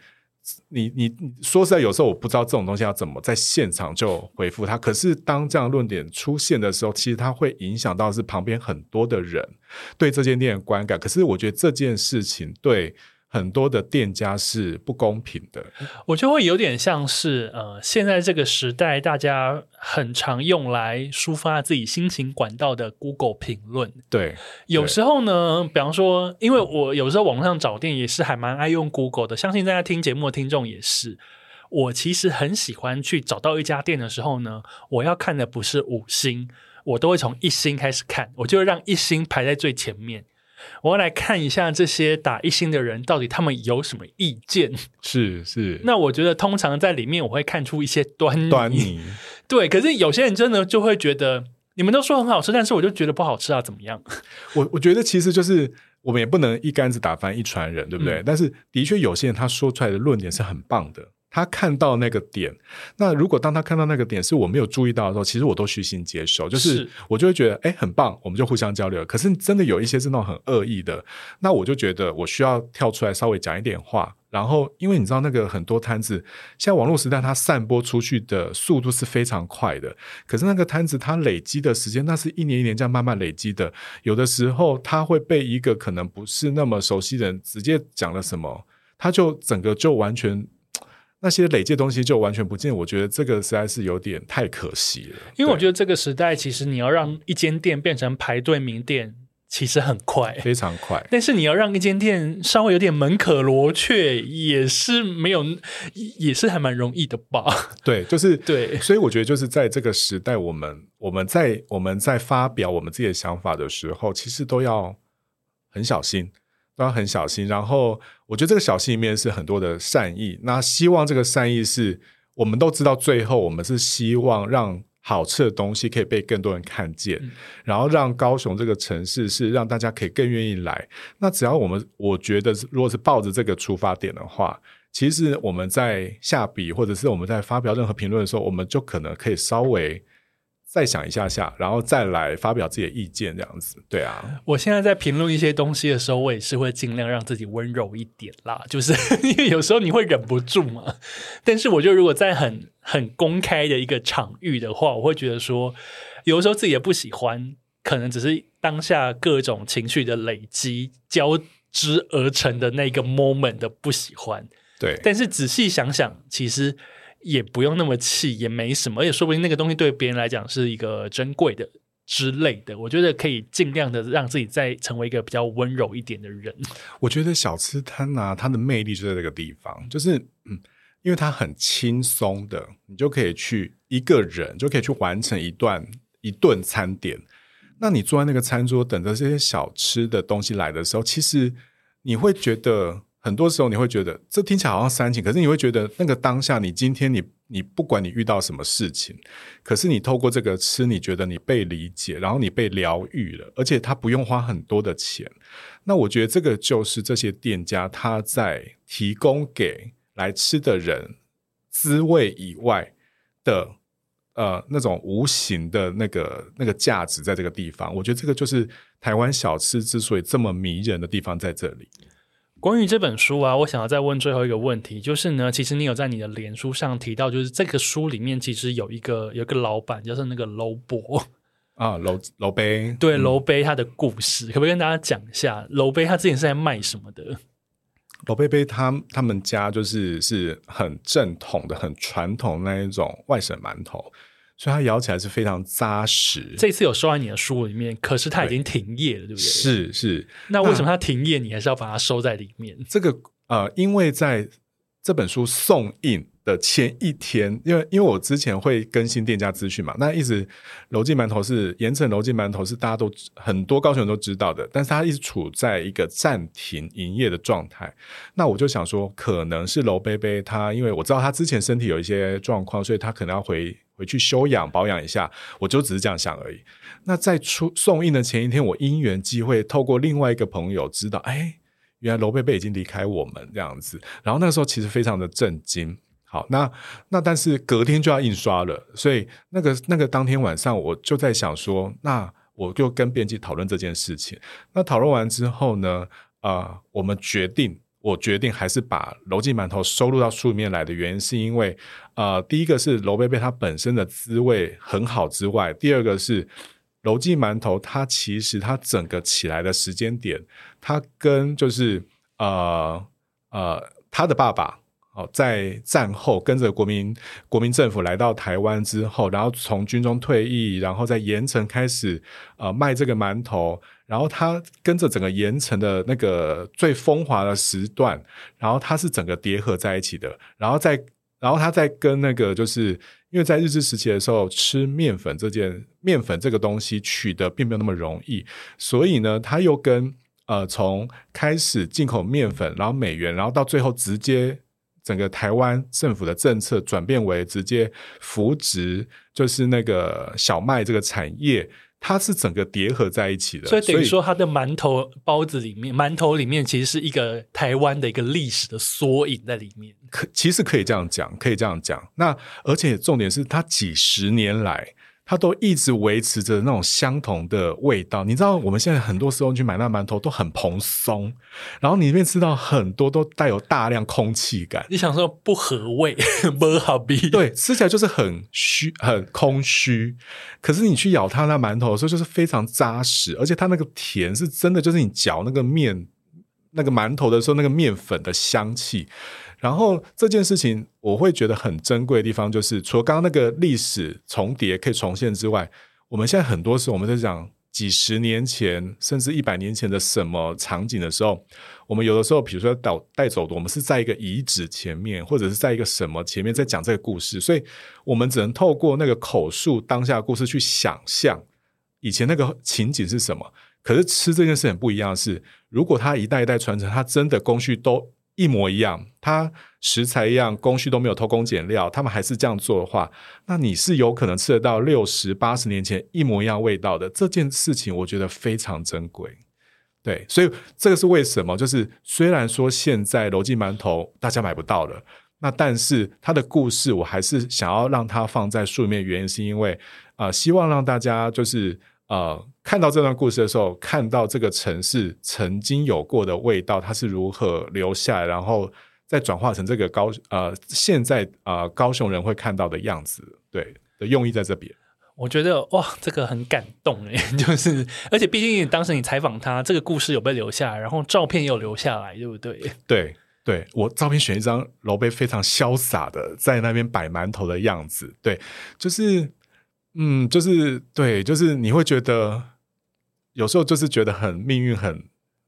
你你说实在，有时候我不知道这种东西要怎么在现场就回复他。可是当这样论点出现的时候，其实它会影响到是旁边很多的人对这间店的观感。可是我觉得这件事情对。很多的店家是不公平的，我就会有点像是呃，现在这个时代，大家很常用来抒发自己心情管道的 Google 评论。对，有时候呢，比方说，因为我有时候网络上找店也是还蛮爱用 Google 的，相信大家听节目的听众也是。我其实很喜欢去找到一家店的时候呢，我要看的不是五星，我都会从一星开始看，我就会让一星排在最前面。我要来看一下这些打一星的人到底他们有什么意见？是 是，那我觉得通常在里面我会看出一些端倪。端倪。对，可是有些人真的就会觉得你们都说很好吃，但是我就觉得不好吃啊，怎么样？我我觉得其实就是我们也不能一竿子打翻一船人，对不对？嗯。但是的确有些人他说出来的论点是很棒的。他看到那个点，那如果当他看到那个点是我没有注意到的时候，其实我都虚心接受，就是我就会觉得，哎，很棒，我们就互相交流。可是真的有一些是那种很恶意的，那我就觉得我需要跳出来稍微讲一点话。然后，因为你知道那个很多摊子，现在网络时代，它散播出去的速度是非常快的。可是那个摊子它累积的时间，那是一年一年这样慢慢累积的。有的时候，它会被一个可能不是那么熟悉的人直接讲了什么，他就整个就完全。那些累积的东西就完全不见，我觉得这个实在是有点太可惜了。因为我觉得这个时代，其实你要让一间店变成排队名店，其实很快，非常快。但是你要让一间店稍微有点门可罗雀，也是没有，也是还蛮容易的吧？对，就是 对。所以我觉得，就是在这个时代，我们我们在我们在发表我们自己的想法的时候，其实都要很小心。都要很小心，然后我觉得这个小心里面是很多的善意。那希望这个善意是我们都知道，最后我们是希望让好吃的东西可以被更多人看见，嗯、然后让高雄这个城市是让大家可以更愿意来。那只要我们我觉得，如果是抱着这个出发点的话，其实我们在下笔或者是我们在发表任何评论的时候，我们就可能可以稍微再想一下下，然后再来发表自己的意见，这样子。对啊，我现在在评论一些东西的时候，我也是会尽量让自己温柔一点啦，就是因为有时候你会忍不住嘛。但是我觉得，如果在很很公开的一个场域的话，我会觉得说，有的时候自己也不喜欢，可能只是当下各种情绪的累积交织而成的那个 moment 的不喜欢。对，但是仔细想想，其实也不用那么气，也没什么，而且说不定那个东西对别人来讲是一个珍贵的之类的。我觉得可以尽量的让自己再成为一个比较温柔一点的人。我觉得小吃摊啊，它的魅力就在这个地方，就是嗯，因为它很轻松的，你就可以去一个人就可以去完成一段一顿餐点。那你坐在那个餐桌等着这些小吃的东西来的时候，其实你会觉得。很多时候你会觉得这听起来好像煽情，可是你会觉得那个当下，你今天你你不管你遇到什么事情，可是你透过这个吃，你觉得你被理解，然后你被疗愈了，而且它不用花很多的钱。那我觉得这个就是这些店家他在提供给来吃的人滋味以外的呃那种无形的那个那个价值，在这个地方，我觉得这个就是台湾小吃之所以这么迷人的地方在这里。关于这本书啊，我想要再问最后一个问题，就是呢，其实你有在你的脸书上提到，就是这个书里面其实有一个有一个老板，就是那个楼伯啊，楼楼杯，对，楼杯他的故事，嗯、可不可以跟大家讲一下？楼杯他之前是在卖什么的？楼杯杯他他们家就是是很正统的、很传统那一种外省馒头。所以它咬起来是非常扎实。这次有收在你的书里面，可是它已经停业了，对，对不对？是是。那为什么它停业，你还是要把它收在里面？这个呃，因为在这本书送印的前一天，因为因为我之前会更新店家资讯嘛，那一直楼记馒头是盐城楼记馒头是大家都很多高雄人都知道的，但是它一直处在一个暂停营业的状态。那我就想说，可能是楼杯杯他，因为我知道他之前身体有一些状况，所以他可能要回。回去休养保养一下，我就只是这样想而已。那在出送印的前一天，我因缘机会透过另外一个朋友知道，哎，原来楼贝贝已经离开我们这样子。然后那个时候其实非常的震惊。好，那那但是隔天就要印刷了，所以那个那个当天晚上我就在想说，那我就跟编辑讨论这件事情。那讨论完之后呢，啊、我们决定。我决定还是把楼记馒头收录到书里面来的原因，是因为，呃，第一个是楼贝贝它本身的滋味很好之外，第二个是楼记馒头它其实它整个起来的时间点，它跟就是呃呃他的爸爸哦，在战后跟着国民国民政府来到台湾之后，然后从军中退役，然后在盐城开始呃卖这个馒头。然后他跟着整个盐城的那个最风华的时段，然后他是整个叠合在一起的。然后在，然后他在跟那个，就是因为在日治时期的时候，吃面粉这件面粉这个东西取得并没有那么容易，所以呢，他又跟呃从开始进口面粉，然后美元，然后到最后直接整个台湾政府的政策转变为直接扶植，就是那个小麦这个产业。它是整个叠合在一起的，所以等于说，它的馒头包子里面，馒头里面其实是一个台湾的一个历史的缩影在里面。可其实可以这样讲，可以这样讲。那而且重点是，它几十年来。它都一直维持着那种相同的味道，你知道，我们现在很多时候去买那馒头都很蓬松，然后你里面吃到很多都带有大量空气感。你想说不合味，不好比？对，吃起来就是很虚、很空虚。可是你去咬它那馒头的时候，就是非常扎实，而且它那个甜是真的，就是你嚼那个面、那个馒头的时候，那个面粉的香气。然后这件事情我会觉得很珍贵的地方，就是除了刚刚那个历史重叠可以重现之外，我们现在很多时候我们在讲几十年前甚至一百年前的什么场景的时候，我们有的时候比如说带带走的，我们是在一个遗址前面，或者是在一个什么前面在讲这个故事，所以我们只能透过那个口述当下故事去想象以前那个情景是什么。可是吃这件事很不一样的是，如果它一代一代传承，它真的工序都。一模一样，它食材一样，工序都没有偷工减料，他们还是这样做的话，那你是有可能吃得到六十八十年前一模一样味道的。这件事情我觉得非常珍贵，对，所以这个是为什么？就是虽然说现在楼记馒头大家买不到了，那但是它的故事我还是想要让它放在书里面，原因是因为呃，希望让大家就是呃看到这段故事的时候，看到这个城市曾经有过的味道，它是如何留下来，然后再转化成这个高呃现在呃高雄人会看到的样子，对的用意在这边。我觉得哇，这个很感动诶，就是而且毕竟当时你采访他，这个故事有被留下来，然后照片也有留下来，对不对？对。对，我照片选一张楼贝非常潇洒的在那边摆馒头的样子，对，就是，嗯，就是对，就是你会觉得有时候就是觉得很命运很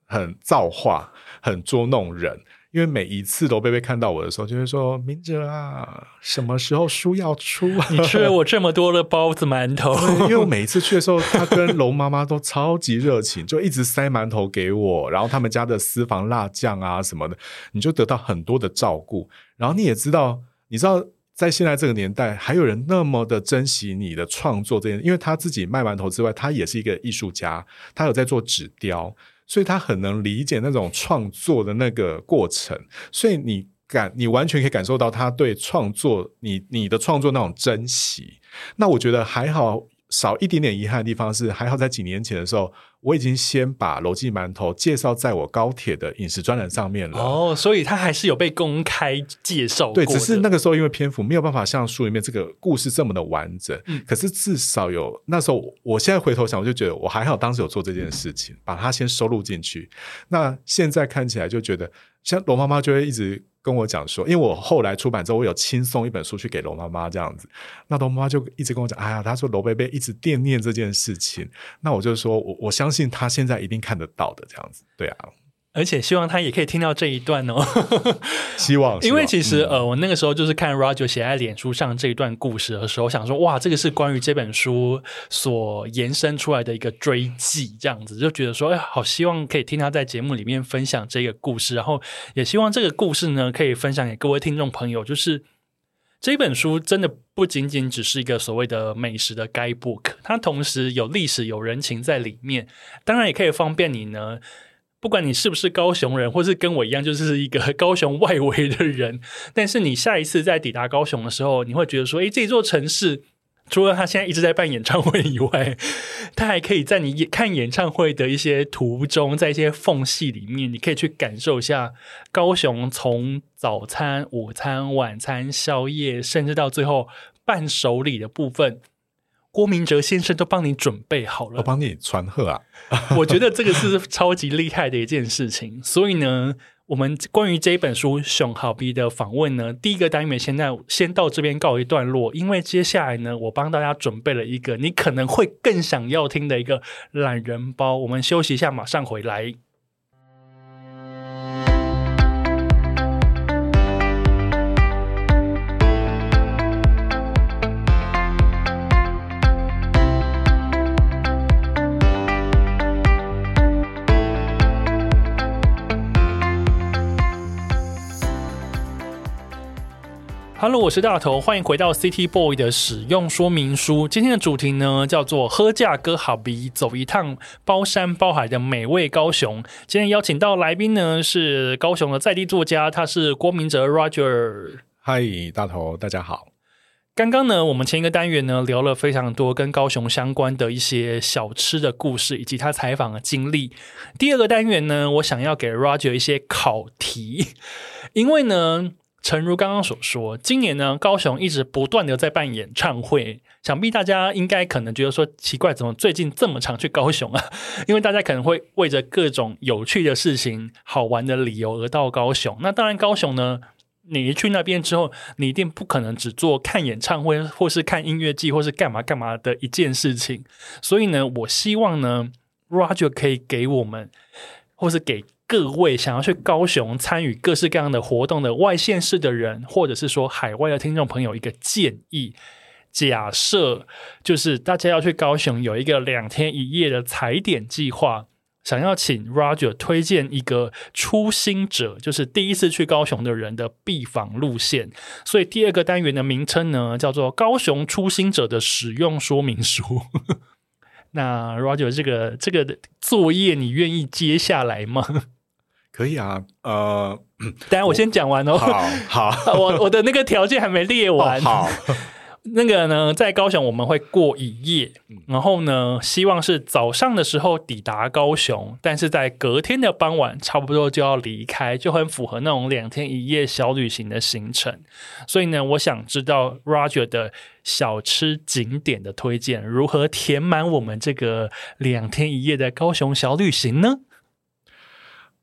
很造化，很捉弄人。因为每一次罗贝贝看到我的时候，就会说：“明哲啊，什么时候书要出啊？你吃了我这么多的包子馒头。”因为我每一次去的时候，他跟龙妈妈都超级热情，就一直塞馒头给我，然后他们家的私房辣酱啊什么的，你就得到很多的照顾。然后你也知道，你知道在现在这个年代，还有人那么的珍惜你的创作这件，因为他自己卖馒头之外，他也是一个艺术家，他有在做纸雕。所以他很能理解那种创作的那个过程，所以你感你完全可以感受到他对创作你你的创作那种珍惜。那我觉得还好。少一点点遗憾的地方是，还好在几年前的时候，我已经先把楼记馒头介绍在我高铁的饮食专栏上面了。哦，所以它还是有被公开介绍。对，只是那个时候因为篇幅没有办法像书里面这个故事这么的完整。嗯，可是至少有那时候，我现在回头想，我就觉得我还好，当时有做这件事情，把它先收录进去。那现在看起来就觉得，像罗妈妈就会一直。跟我讲说，因为我后来出版之后，我有亲送一本书去给罗妈妈这样子，那罗妈妈就一直跟我讲，哎呀，她说罗贝贝一直惦念这件事情，那我就说我我相信她现在一定看得到的这样子，对啊。而且希望他也可以听到这一段哦，希望。因为其实、嗯、呃，我那个时候就是看 Roger 写在脸书上这一段故事的时候，想说哇，这个是关于这本书所延伸出来的一个追记，这样子就觉得说，哎，好希望可以听他在节目里面分享这个故事，然后也希望这个故事呢可以分享给各位听众朋友，就是这本书真的不仅仅只是一个所谓的美食的 guidebook，它同时有历史、有人情在里面，当然也可以方便你呢。不管你是不是高雄人，或是跟我一样，就是一个 高雄外围的人，但是你下一次在抵达高雄的时候，你会觉得说，诶，这座城市除了他现在一直在办演唱会以外，他还可以在你看演唱会的一些途中，在一些缝隙里面，你可以去感受一下高雄从早餐、午餐、晚餐、宵夜，甚至到最后伴手礼的部分。郭明哲先生都帮你准备好了，我帮你传贺啊！我觉得这个是超级厉害的一件事情。所以呢，我们关于这一本书《熊好比》的访问呢，第一个单元现在先到这边告一段落。因为接下来呢，我帮大家准备了一个你可能会更想要听的一个懒人包。我们休息一下，马上回来。Hello，我是大头，欢迎回到 City Boy 的使用说明书。今天的主题呢，叫做“喝价哥好比走一趟包山包海的美味高雄”。今天邀请到来宾呢，是高雄的在地作家，他是郭明哲 Roger。嗨，大头，大家好。刚刚呢，我们前一个单元呢，聊了非常多跟高雄相关的一些小吃的故事，以及他采访的经历。第二个单元呢，我想要给 Roger 一些考题，因为呢。诚如刚刚所说，今年呢，高雄一直不断的在办演唱会，想必大家应该可能觉得说奇怪，怎么最近这么常去高雄啊？因为大家可能会为着各种有趣的事情、好玩的理由而到高雄。那当然，高雄呢，你一去那边之后，你一定不可能只做看演唱会，或是看音乐季，或是干嘛干嘛的一件事情。所以呢，我希望呢，Roger 可以给我们，或是给。各位想要去高雄参与各式各样的活动的外县市的人，或者是说海外的听众朋友，一个建议：假设就是大家要去高雄有一个两天一夜的踩点计划，想要请 Roger 推荐一个初心者，就是第一次去高雄的人的必访路线。所以第二个单元的名称呢，叫做《高雄初心者的使用说明书》。那 Roger 这个这个作业，你愿意接下来吗？可以啊，呃，等下我先讲完哦。好，好，我我的那个条件还没列完。哦、好，那个呢，在高雄我们会过一夜，然后呢，希望是早上的时候抵达高雄，但是在隔天的傍晚差不多就要离开，就很符合那种两天一夜小旅行的行程。所以呢，我想知道 Roger 的小吃景点的推荐，如何填满我们这个两天一夜的高雄小旅行呢？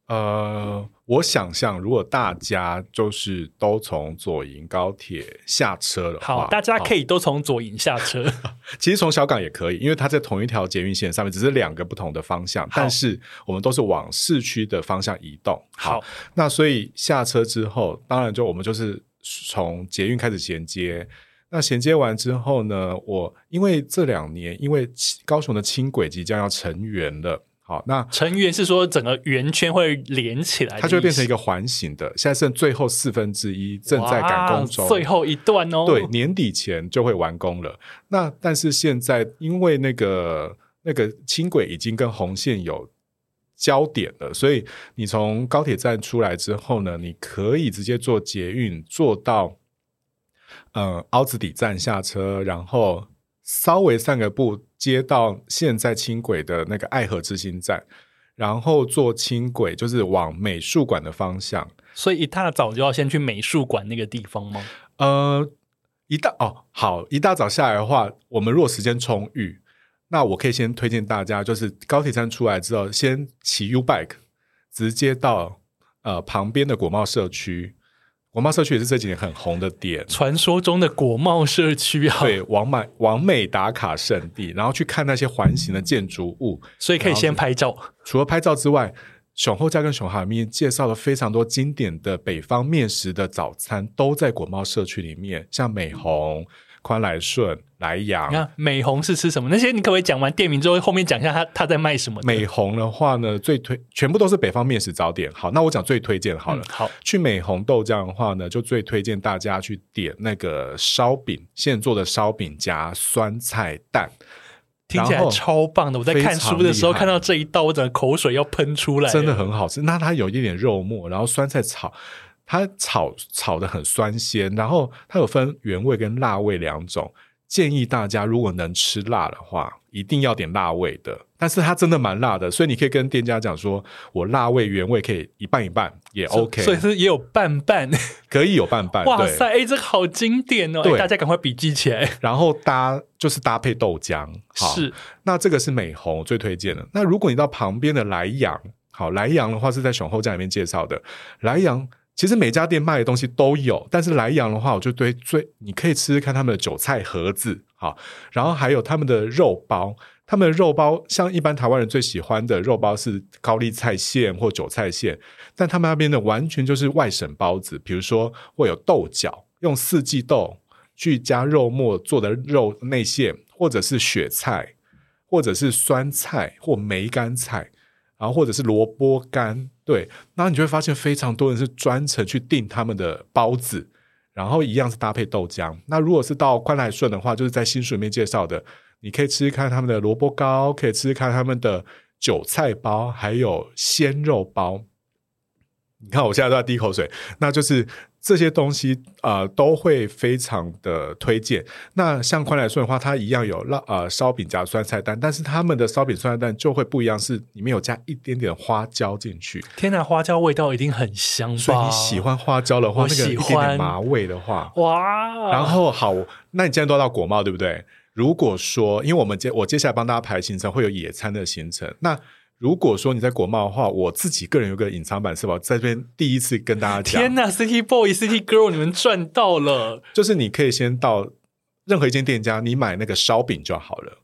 呃，我想象如果大家就是都从左营高铁下车的话，好，大家可以都从左营下车。其实从小港也可以，因为它在同一条捷运线上面，只是两个不同的方向，但是我们都是往市区的方向移动。好，好，那所以下车之后，当然就我们就是从捷运开始衔接。那衔接完之后呢，我因为这两年因为高雄的轻轨即将要成员了。好，那成圆是说整个圆圈会连起来，它就会变成一个环形的。现在剩最后四分之一，正在赶工中，最后一段哦。对，年底前就会完工了。那但是现在因为那个那个轻轨已经跟红线有交点了，所以你从高铁站出来之后呢，你可以直接坐捷运坐到嗯凹子底站下车，然后稍微散个步。接到现在轻轨的那个爱河之心站，然后坐轻轨就是往美术馆的方向。所以一大早就要先去美术馆那个地方吗？呃，一大哦好，一大早下来的话，我们如果时间充裕，那我可以先推荐大家，就是高铁站出来之后，先骑 U bike 直接到呃旁边的国贸社区。果贸社区也是这几年很红的点，传说中的国贸社区啊，对，完美完美打卡圣地，然后去看那些环形的建筑物，所以可以先拍照。除了拍照之外，熊后家跟熊海明介绍了非常多经典的北方面食的早餐，都在国贸社区里面，像美红。宽来顺、来阳，那美红是吃什么？那些你可不可以讲完店名之后，后面讲一下他他在卖什么？美红的话呢，最推全部都是北方面食早点。好，那我讲最推荐好了。嗯、好，去美红豆浆的话呢，就最推荐大家去点那个烧饼，现做的烧饼加酸菜蛋，听起来超棒的。我在看书的时候看到这一道，我整个口水要喷出来，真的很好吃。那它有一点肉末，然后酸菜炒。它炒炒的很酸鲜，然后它有分原味跟辣味两种。建议大家如果能吃辣的话，一定要点辣味的。但是它真的蛮辣的，所以你可以跟店家讲说，我辣味原味可以一半一半也 OK。所以是也有半半，可以有半半。哇塞，哎，这个好经典哦！对，大家赶快笔记起来。然后搭就是搭配豆浆，好，是。那这个是美红最推荐的。那如果你到旁边的莱阳，好，莱阳的话是在雄厚站里面介绍的，莱阳。其实每家店卖的东西都有，但是莱阳的话，我就对最你可以吃吃看他们的韭菜盒子，好，然后还有他们的肉包，他们的肉包像一般台湾人最喜欢的肉包是高丽菜馅或韭菜馅，但他们那边的完全就是外省包子，比如说会有豆角，用四季豆去加肉末做的肉内馅，或者是雪菜，或者是酸菜或梅干菜。然后或者是萝卜干，对，那你就会发现非常多人是专程去订他们的包子，然后一样是搭配豆浆。那如果是到宽来顺的话，就是在新书里面介绍的，你可以吃吃看他们的萝卜糕，可以吃吃看他们的韭菜包，还有鲜肉包。你看我现在都在滴口水，那就是。这些东西呃都会非常的推荐。那像宽来顺的话，它一样有辣呃烧饼加酸菜蛋，但是他们的烧饼酸菜蛋就会不一样，是里面有加一点点花椒进去。天哪，花椒味道一定很香吧？所以你喜欢花椒的话，那个一点点麻味的话，哇！然后好，那你今天都到国贸对不对？如果说，因为我们接我接下来帮大家排行程，会有野餐的行程，那。如果说你在国贸的话，我自己个人有个隐藏版是吧？在这边第一次跟大家讲，天呐，City Boy、City Girl，你们赚到了！就是你可以先到任何一间店家，你买那个烧饼就好了。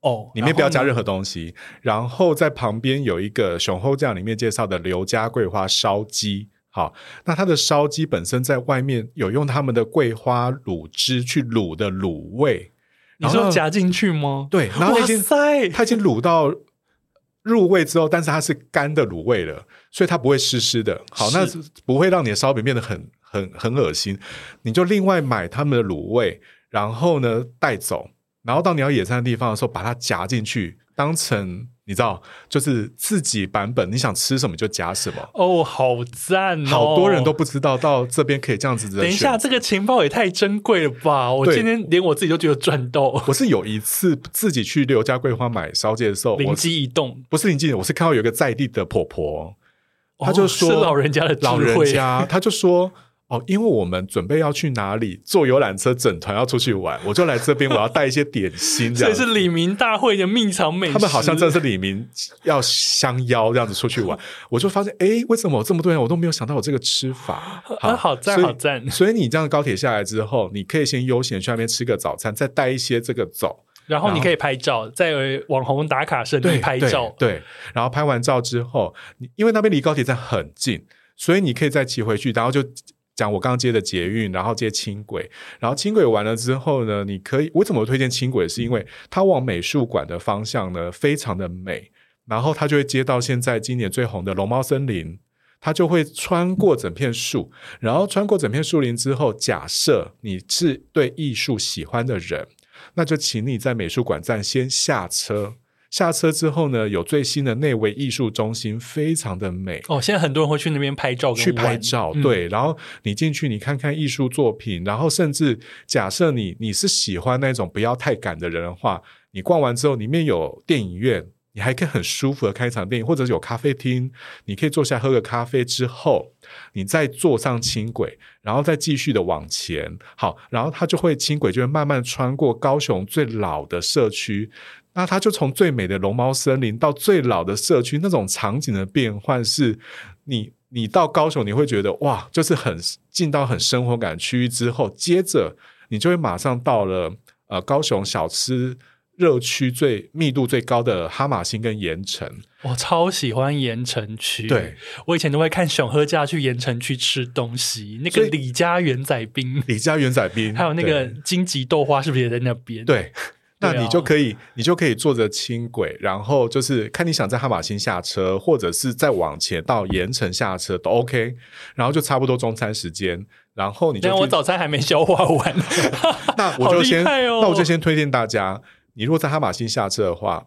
哦，里面不要加任何东西。然后，在旁边有一个熊厚酱里面介绍的刘家桂花烧鸡。好，那它的烧鸡本身在外面有用他们的桂花卤汁去卤的卤味，你说夹进去吗？对，然后已经它已经卤到。入味之后，但是它是干的卤味了，所以它不会湿湿的。好，那不会让你的烧饼变得很很很恶心。你就另外买他们的卤味，然后呢带走，然后到你要野餐的地方的时候，把它夹进去，当成。你知道，就是自己版本，你想吃什么就夹什么。哦，好赞哦！好多人都不知道到这边可以这样子的。等一下，这个情报也太珍贵了吧！我今天连我自己都觉得赚到。我是有一次自己去刘家桂花买烧鸡的时候，灵机一动，不是灵机，我是看到有一个在地的婆婆，她就说、哦、是老人家的老人家，她就说。哦，因为我们准备要去哪里坐游览车，整团要出去玩，我就来这边，我要带一些点心，这样。这是李明大会的秘藏美食。他们好像真的是李明要相邀这样子出去玩，我就发现，哎，为什么有这么多人，我都没有想到我这个吃法？好，好赞，好赞。所以你这样高铁下来之后，你可以先悠闲去那边吃个早餐，再带一些这个走，然后你可以拍照，在网红打卡圣地拍照对。对，然后拍完照之后，因为那边离高铁站很近，所以你可以再骑回去，然后就。讲我刚接的捷运，然后接轻轨，然后轻轨完了之后呢，你可以，为什么推荐轻轨？是因为它往美术馆的方向呢，非常的美，然后它就会接到现在今年最红的龙猫森林，它就会穿过整片树，然后穿过整片树林之后，假设你是对艺术喜欢的人，那就请你在美术馆站先下车。下车之后呢，有最新的内围艺术中心，非常的美哦。现在很多人会去那边拍照，去拍照，嗯、对。然后你进去，你看看艺术作品，然后甚至假设你你是喜欢那种不要太赶的人的话，你逛完之后，里面有电影院，你还可以很舒服的看一场电影，或者是有咖啡厅，你可以坐下喝个咖啡之后，你再坐上轻轨，然后再继续的往前。好，然后它就会轻轨就会慢慢穿过高雄最老的社区。那它就从最美的龙猫森林到最老的社区，那种场景的变换，是你你到高雄你会觉得哇，就是很进到很生活感区域之后，接着你就会马上到了呃高雄小吃热区最密度最高的哈玛星跟盐城。我超喜欢盐城区，对，我以前都会看熊喝假去盐城区吃东西，那个李家元仔冰，李家元仔冰，还有那个金桔豆花，是不是也在那边？对。那你就可以，啊、你就可以坐着轻轨，然后就是看你想在哈马星下车，或者是再往前到盐城下车都 OK，然后就差不多中餐时间，然后你就我早餐还没消化完，那我就先，哦、那我就先推荐大家，你如果在哈马星下车的话，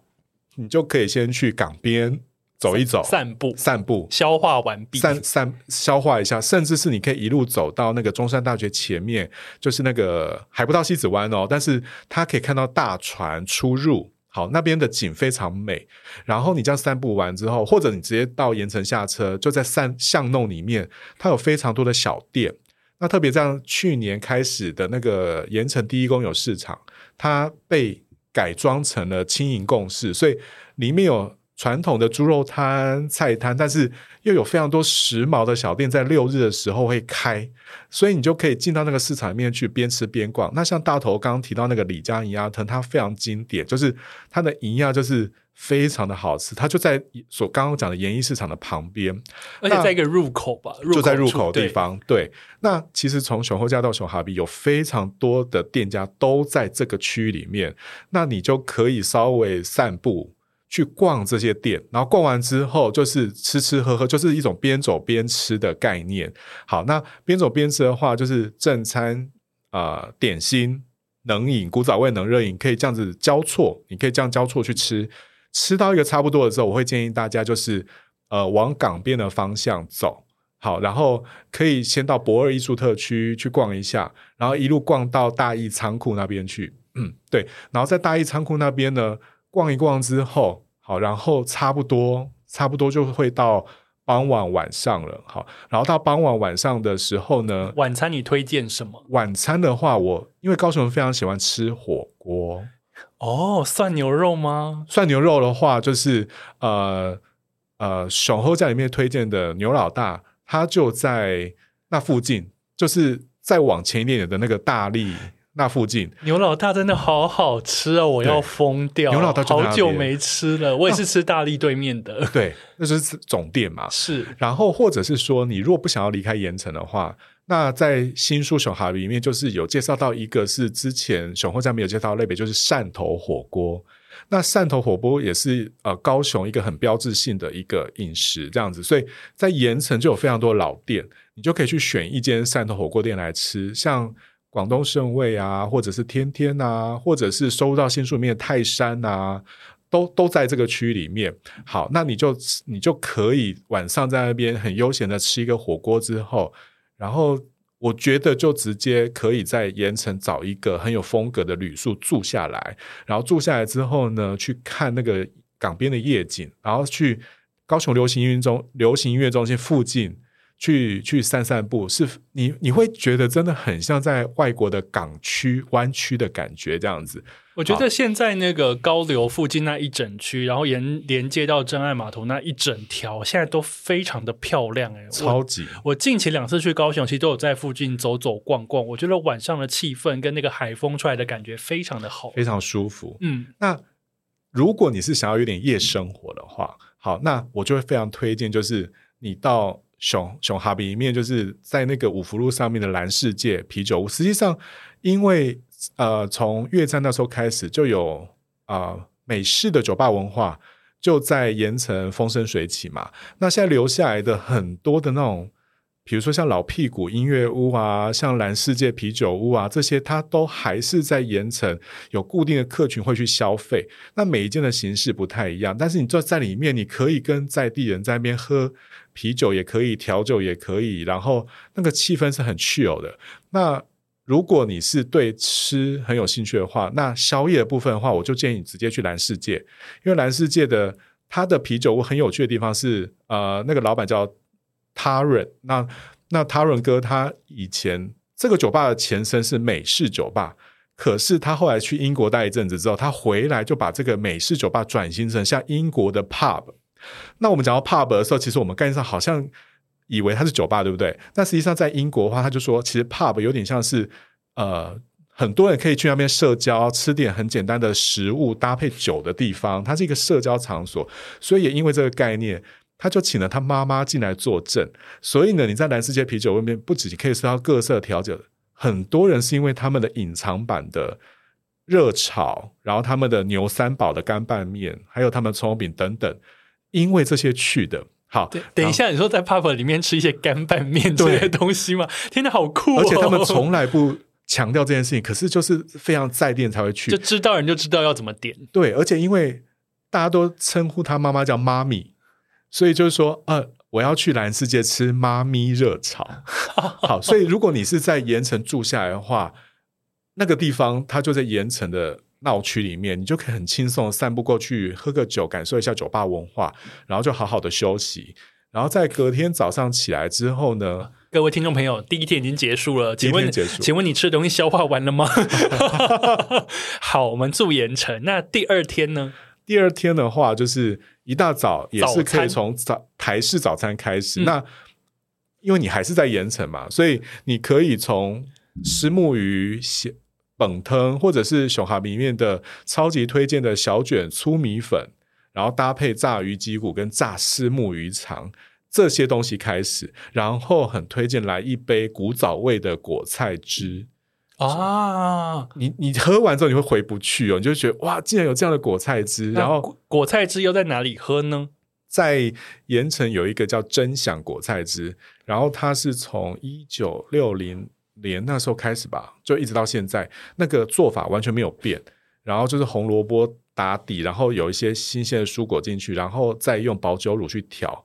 你就可以先去港边。走一走，散步，散步，消化完毕，散散消化一下，甚至是你可以一路走到那个中山大学前面，就是那个还不到西子湾哦，但是它可以看到大船出入，好，那边的景非常美。然后你这样散步完之后，或者你直接到盐城下车，就在散巷弄里面，它有非常多的小店。那特别像去年开始的那个盐城第一公有市场，它被改装成了轻盈共事，所以里面有。传统的猪肉摊、菜摊，但是又有非常多时髦的小店，在六日的时候会开，所以你就可以进到那个市场里面去边吃边逛。那像大头刚刚提到那个李家银鸭汤，它非常经典，就是它的银鸭就是非常的好吃，它就在所刚刚讲的盐义市场的旁边，而且在一个入口吧，入口就在入口的地方。对，对，那其实从熊后家到熊哈比有非常多的店家都在这个区域里面，那你就可以稍微散步。去逛这些店，然后逛完之后就是吃吃喝喝，就是一种边走边吃的概念。好，那边走边吃的话，就是正餐啊、点心、冷饮、古早味冷热饮，可以这样子交错，你可以这样交错去吃。吃到一个差不多的时候，我会建议大家就是呃往港边的方向走。好，然后可以先到博二艺术特区去逛一下，然后一路逛到大义仓库那边去。嗯，对，然后在大义仓库那边呢。逛一逛之后，好，然后差不多差不多就会到傍晚晚上了，好，然后到傍晚晚上的时候呢，晚餐你推荐什么？晚餐的话，我因为高雄人非常喜欢吃火锅，哦，涮牛肉吗？涮牛肉的话，就是呃呃，熊后在里面推荐的牛老大，他就在那附近，就是再往前一点点的那个大力。那附近牛老大真的好好吃啊，我要疯掉！牛老大好久没吃了，我也是吃大力对面的。对，那就是总店嘛。是，然后或者是说，你如果不想要离开盐城的话，那在新书熊哈里面就是有介绍到一个是之前熊后家没有介绍的类别，就是汕头火锅。那汕头火锅也是呃高雄一个很标志性的一个饮食，这样子，所以在盐城就有非常多老店，你就可以去选一间汕头火锅店来吃，像。广东盛味啊，或者是天天啊，或者是收到新书里面的泰山啊，都都在这个区里面。好，那你就你就可以晚上在那边很悠闲的吃一个火锅之后，然后我觉得就直接可以在盐城找一个很有风格的旅宿住下来，然后住下来之后呢，去看那个港边的夜景，然后去高雄流行音乐中流行音乐中心附近。去去散散步，是你你会觉得真的很像在外国的港区湾区的感觉这样子。我觉得现在那个高流附近那一整区，然后沿连接到真爱码头那一整条，现在都非常的漂亮哎，超级！我，我近期两次去高雄，其实都有在附近走走逛逛。我觉得晚上的气氛跟那个海风出来的感觉非常的好，非常舒服。嗯，那如果你是想要有点夜生活的话，好，那我就会非常推荐，就是你到。熊熊哈比一面就是在那个五福路上面的蓝世界啤酒屋。实际上，因为呃，从越战那时候开始就有啊、呃、美式的酒吧文化，就在盐城风生水起嘛。那现在留下来的很多的那种。比如说像老屁股音乐屋啊，像蓝世界啤酒屋啊，这些它都还是在盐城有固定的客群会去消费。那每一间的形式不太一样，但是你坐在里面，你可以跟在地人在那边喝啤酒，也可以调酒，也可以，然后那个气氛是很 chill 的。那如果你是对吃很有兴趣的话，那宵夜的部分的话，我就建议你直接去蓝世界，因为蓝世界的它的啤酒屋很有趣的地方是，呃，那个老板叫。他润，那那他润哥他以前这个酒吧的前身是美式酒吧，可是他后来去英国待一阵子之后，他回来就把这个美式酒吧转型成像英国的 pub。那我们讲到 pub 的时候，其实我们概念上好像以为它是酒吧，对不对？但实际上在英国的话，他就说其实 pub 有点像是呃很多人可以去那边社交，吃点很简单的食物搭配酒的地方，它是一个社交场所，所以也因为这个概念。他就请了他妈妈进来坐镇，所以呢，你在蓝世界啤酒外面不止可以吃到各色调酒，很多人是因为他们的隐藏版的热炒，然后他们的牛三宝的干拌面，还有他们葱油饼等等，因为这些去的。好，等一下，你说在 pub 里面吃一些干拌面这些东西吗？天哪，好酷哦！而且他们从来不强调这件事情，可是就是非常在店才会去，就知道人就知道要怎么点。对，而且因为大家都称呼他妈妈叫妈咪。所以就是说，呃，我要去蓝世界吃妈咪热炒。好，所以如果你是在盐城住下来的话，那个地方它就在盐城的闹区里面，你就可以很轻松散步过去，喝个酒，感受一下酒吧文化，然后就好好的休息。然后在隔天早上起来之后呢，各位听众朋友，第一天已经结束了，请问结束，请问你吃的东西消化完了吗？好，我们住盐城，那第二天呢？第二天的话就是。一大早也是可以从早台式早餐开始。那因为你还是在盐城嘛，所以你可以从虱目鱼、本汤，或者是熊哈里面的超级推荐的小卷粗米粉，然后搭配炸鱼脊骨跟炸虱目鱼肠这些东西开始，然后很推荐来一杯古早味的果菜汁。啊，你你喝完之后你会回不去哦，你就觉得哇，竟然有这样的果菜汁，然后果菜汁又在哪里喝呢？在盐城有一个叫真享果菜汁，然后它是从一九六零年那时候开始吧，就一直到现在，那个做法完全没有变，然后就是红萝卜打底，然后有一些新鲜的蔬果进去，然后再用保酒乳去调，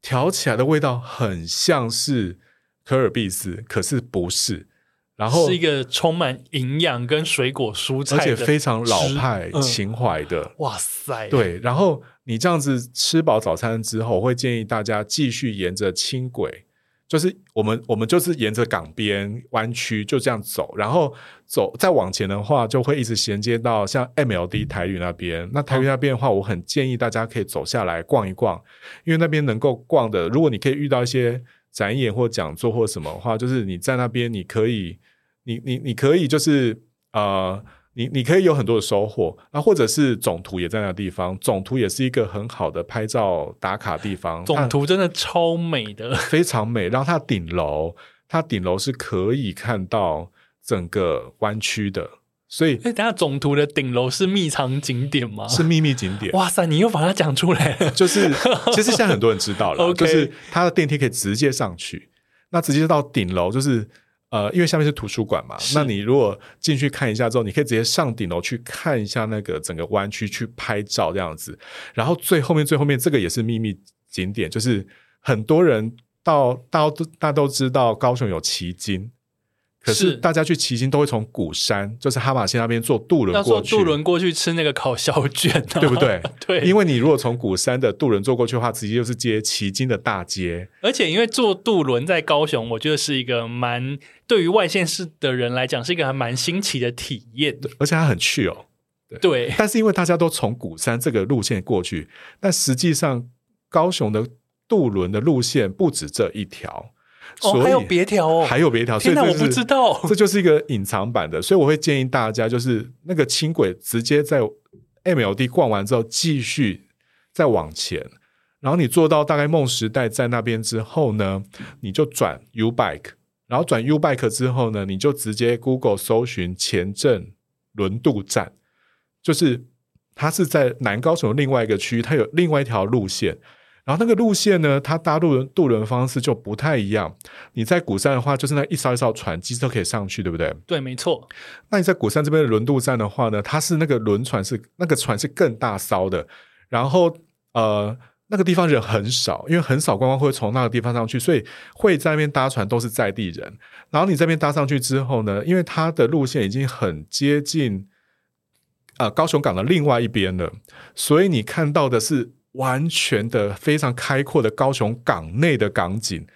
调起来的味道很像是可尔必思，可是不是。然后是一个充满营养跟水果蔬菜，而且非常老派情怀的。嗯、哇塞！对，然后你这样子吃饱早餐之后，我会建议大家继续沿着轻轨，就是我们我们就是沿着港边湾区就这样走，然后走再往前的话，就会一直衔接到像 MLD 台语那边。那台语那边的话，我很建议大家可以走下来逛一逛，因为那边能够逛的，如果你可以遇到一些展演或讲座或什么的话，就是你在那边你可以。你你你可以就是呃，你你可以有很多的收获，那或者是总图也在那个地方，总图也是一个很好的拍照打卡地方。总图真的超美的，非常美。然后它顶楼，它顶楼是可以看到整个湾区的，所以哎，等下总图的顶楼是秘藏景点吗？是秘密景点。哇塞，你又把它讲出来了，就是其实现在很多人知道了 就是它的电梯可以直接上去，那直接到顶楼就是。呃，因为下面是图书馆嘛，那你如果进去看一下之后，你可以直接上顶楼去看一下那个整个湾区去拍照这样子。然后最后面最后面这个也是秘密景点，就是很多人到大都大家都知道高雄有旗津。可是大家去骑行都会从鼓山，就是哈玛星那边坐渡轮过去。渡轮过去吃那个烤小卷，啊，对不对？对，因为你如果从鼓山的渡轮坐过去的话，直接就是接旗津的大街。而且因为坐渡轮在高雄，我觉得是一个蛮对于外县市的人来讲是一个还蛮新奇的体验。而且它很去哦。对，对，但是因为大家都从鼓山这个路线过去，但实际上高雄的渡轮的路线不止这一条。哦，还有别条哦，还有别条，天哪，我不知道，这就是一个隐藏版的，所以我会建议大家，就是那个轻轨直接在 MLD 逛完之后，继续再往前，然后你坐到大概梦时代在那边之后呢，你就转 U Bike，然后转 U Bike 之后呢，你就直接 Google 搜寻前镇轮渡站，就是它是在南高雄另外一个区域，它有另外一条路线。然后那个路线呢，它搭渡轮渡轮方式就不太一样。你在鼓山的话，就是那一艘一艘船，机车可以上去，对不对？对，没错。那你在鼓山这边的轮渡站的话呢，它是那个轮船是那个船是更大艘的。然后呃，那个地方人很少，因为很少观光会从那个地方上去，所以会在那边搭船都是在地人。然后你这边搭上去之后呢，因为它的路线已经很接近啊、呃、高雄港的另外一边了，所以你看到的是。完全的非常开阔的高雄港内的港景，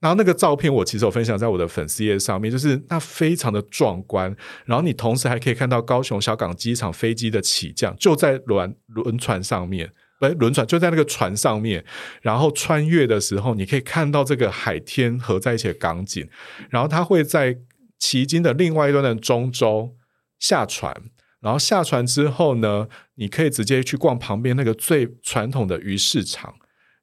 然后那个照片我其实有分享在我的粉丝页上面，就是那非常的壮观。然后你同时还可以看到高雄小港机场飞机的起降，就在轮轮船上面，不，轮船就在那个船上面。然后穿越的时候，你可以看到这个海天合在一起的港景。然后它会在旗津的另外一端的中洲下船。然后下船之后呢，你可以直接去逛旁边那个最传统的鱼市场，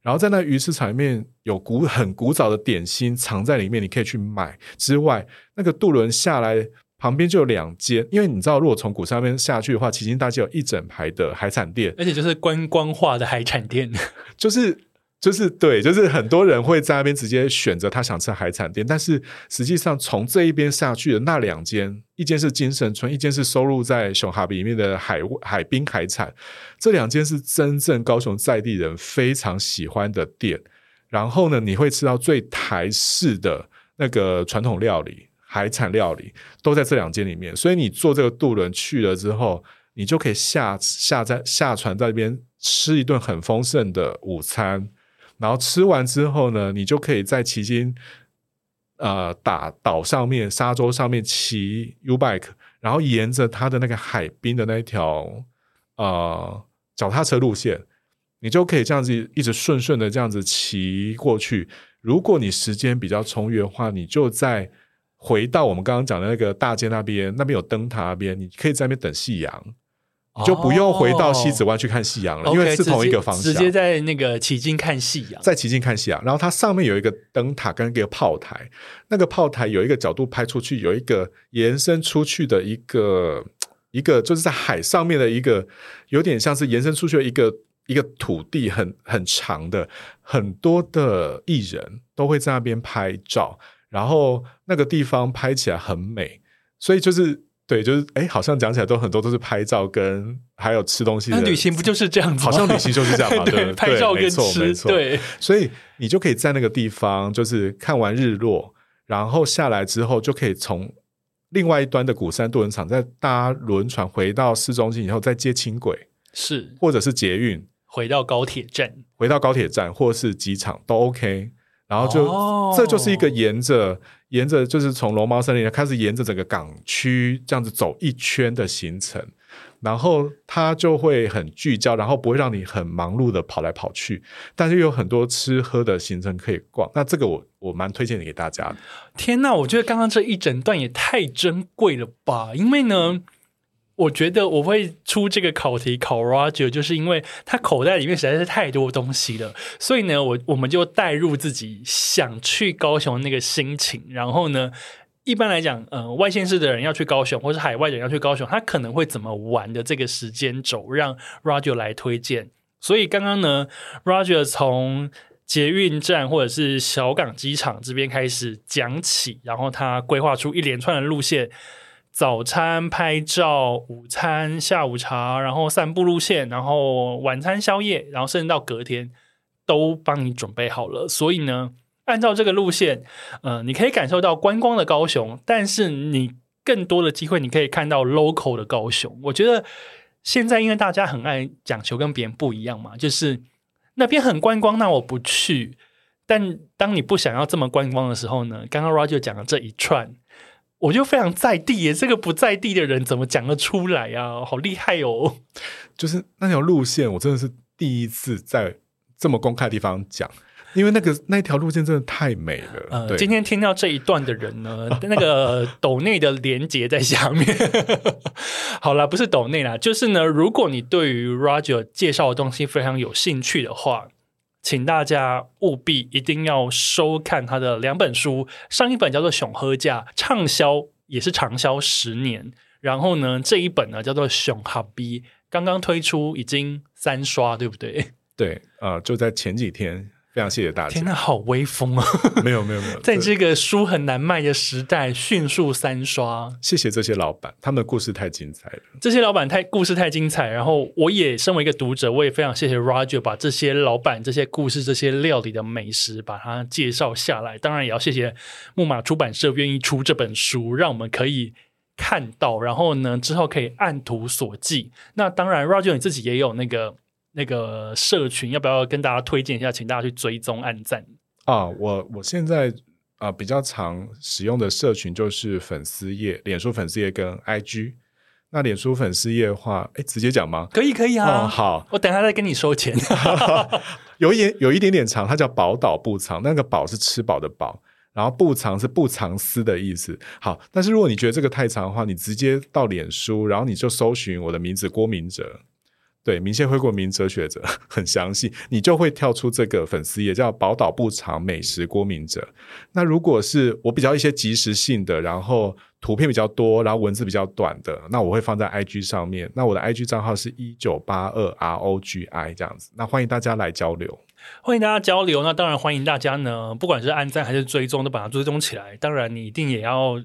然后在那鱼市场里面有古很古早的点心藏在里面，你可以去买。之外，那个渡轮下来旁边就有两间，因为你知道，如果从鼓山那边下去的话，旗津大街有一整排的海产店，而且就是观光化的海产店，就是。就是对，就是很多人会在那边直接选择他想吃海产店，但是实际上从这一边下去的那两间，一间是金盛村，一间是收录在熊哈比里面的海海滨海产，这两间是真正高雄在地人非常喜欢的店。然后呢，你会吃到最台式的那个传统料理、海产料理，都在这两间里面。所以你坐这个渡轮去了之后，你就可以下下在下船在那边吃一顿很丰盛的午餐。然后吃完之后呢，你就可以在旗津，呃，打岛上面沙洲上面骑 U bike，然后沿着它的那个海滨的那一条呃脚踏车路线，你就可以这样子一直顺顺的这样子骑过去。如果你时间比较充裕的话，你就在回到我们刚刚讲的那个大街那边，那边有灯塔那边，你可以在那边等夕阳。就不用回到西子湾去看夕阳了，哦、因为是同一个方向，直接，直接在那个旗津看夕阳，在旗津看夕阳。然后它上面有一个灯塔跟一个炮台，那个炮台有一个角度拍出去，有一个延伸出去的一个一个，就是在海上面的一个，有点像是延伸出去的一个一个土地很，很很长的，很多的艺人都会在那边拍照，然后那个地方拍起来很美，所以就是。对，就是哎，好像讲起来都很多都是拍照跟还有吃东西的。那旅行不就是这样子吗？好像旅行就是这样嘛，对，对，拍照跟吃，对。所以你就可以在那个地方，就是看完日落，然后下来之后，就可以从另外一端的古山渡轮场再搭轮船回到市中心，以后再接轻轨，是，或者是捷运回到高铁站，回到高铁站或是机场都 OK。然后就、哦、这就是一个沿着沿着就是从龙猫森林开始沿着整个港区这样子走一圈的行程，然后它就会很聚焦，然后不会让你很忙碌的跑来跑去，但是又有很多吃喝的行程可以逛。那这个我我蛮推荐给大家。天呐，我觉得刚刚这一整段也太珍贵了吧！因为呢。我觉得我会出这个考题考 Roger，就是因为他口袋里面实在是太多东西了，所以呢，我我们就带入自己想去高雄那个心情，然后呢，一般来讲，呃，外县市的人要去高雄，或是海外的人要去高雄，他可能会怎么玩的这个时间轴，让 Roger 来推荐。所以刚刚呢，Roger 从捷运站或者是小港机场这边开始讲起，然后他规划出一连串的路线：早餐、拍照、午餐、下午茶，然后散步路线，然后晚餐、宵夜，然后甚至到隔天都帮你准备好了。所以呢，按照这个路线，呃，你可以感受到观光的高雄，但是你更多的机会，你可以看到 local 的高雄。我觉得现在因为大家很爱讲求跟别人不一样嘛，就是。那边很观光，那我不去。但当你不想要这么观光的时候呢？刚刚 Roger 讲的这一串，我就非常在地耶。这个不在地的人怎么讲得出来啊？好厉害哦！就是那条路线，我真的是第一次在这么公开的地方讲。因为那个那条路线真的太美了。呃，今天听到这一段的人呢，那个抖内的连接在下面。好啦，不是抖内啦，就是呢，如果你对于 Roger 介绍的东西非常有兴趣的话，请大家务必一定要收看他的两本书。上一本叫做《熊喝价》，畅销也是长销十年。然后呢，这一本呢叫做《熊哈逼》，刚刚推出已经三刷，对不对？对，呃，就在前几天。非常谢谢大家！天哪，好威风啊！没有没有没有，在这个书很难卖的时代，迅速三刷。谢谢这些老板，他们的故事太精彩了。这些老板太故事太精彩，然后我也身为一个读者，我也非常谢谢 Roger 把这些老板、这些故事、这些料理的美食把它介绍下来。当然，也要谢谢木马出版社愿意出这本书，让我们可以看到，然后呢，之后可以按图索骥。那当然，Roger 你自己也有那个。那个社群要不要跟大家推荐一下？请大家去追踪、按赞啊！我我现在啊、呃、比较常使用的社群就是粉丝页，脸书粉丝页跟 IG。那脸书粉丝页的话，哎，直接讲吗？可以，可以啊。哦、好，我等下再跟你收钱。有一点有一点点长，它叫宝岛不藏，那个宝是吃饱的饱，然后不藏是不藏私的意思。好，但是如果你觉得这个太长的话，你直接到脸书，然后你就搜寻我的名字郭明哲。对，明谢回国民哲学者 很详细，你就会跳出这个粉丝页，叫“宝岛不长美食郭明哲”。那如果是我比较一些即时性的，然后图片比较多，然后文字比较短的，那我会放在 IG 上面。那我的 IG 账号是一九八二 ROGI 这样子。那欢迎大家来交流，欢迎大家交流。那当然欢迎大家呢，不管是按赞还是追踪，都把它追踪起来。当然，你一定也要。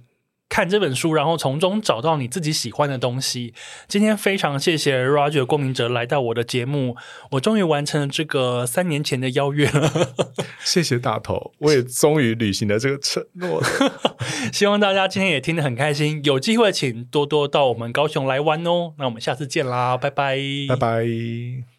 看这本书，然后从中找到你自己喜欢的东西。今天非常谢谢 Roger 郭明哲来到我的节目，我终于完成了这个三年前的邀约了。谢谢大头，我也终于履行了这个承诺了。希望大家今天也听得很开心，有机会请多多到我们高雄来玩哦。那我们下次见啦，拜拜，拜拜。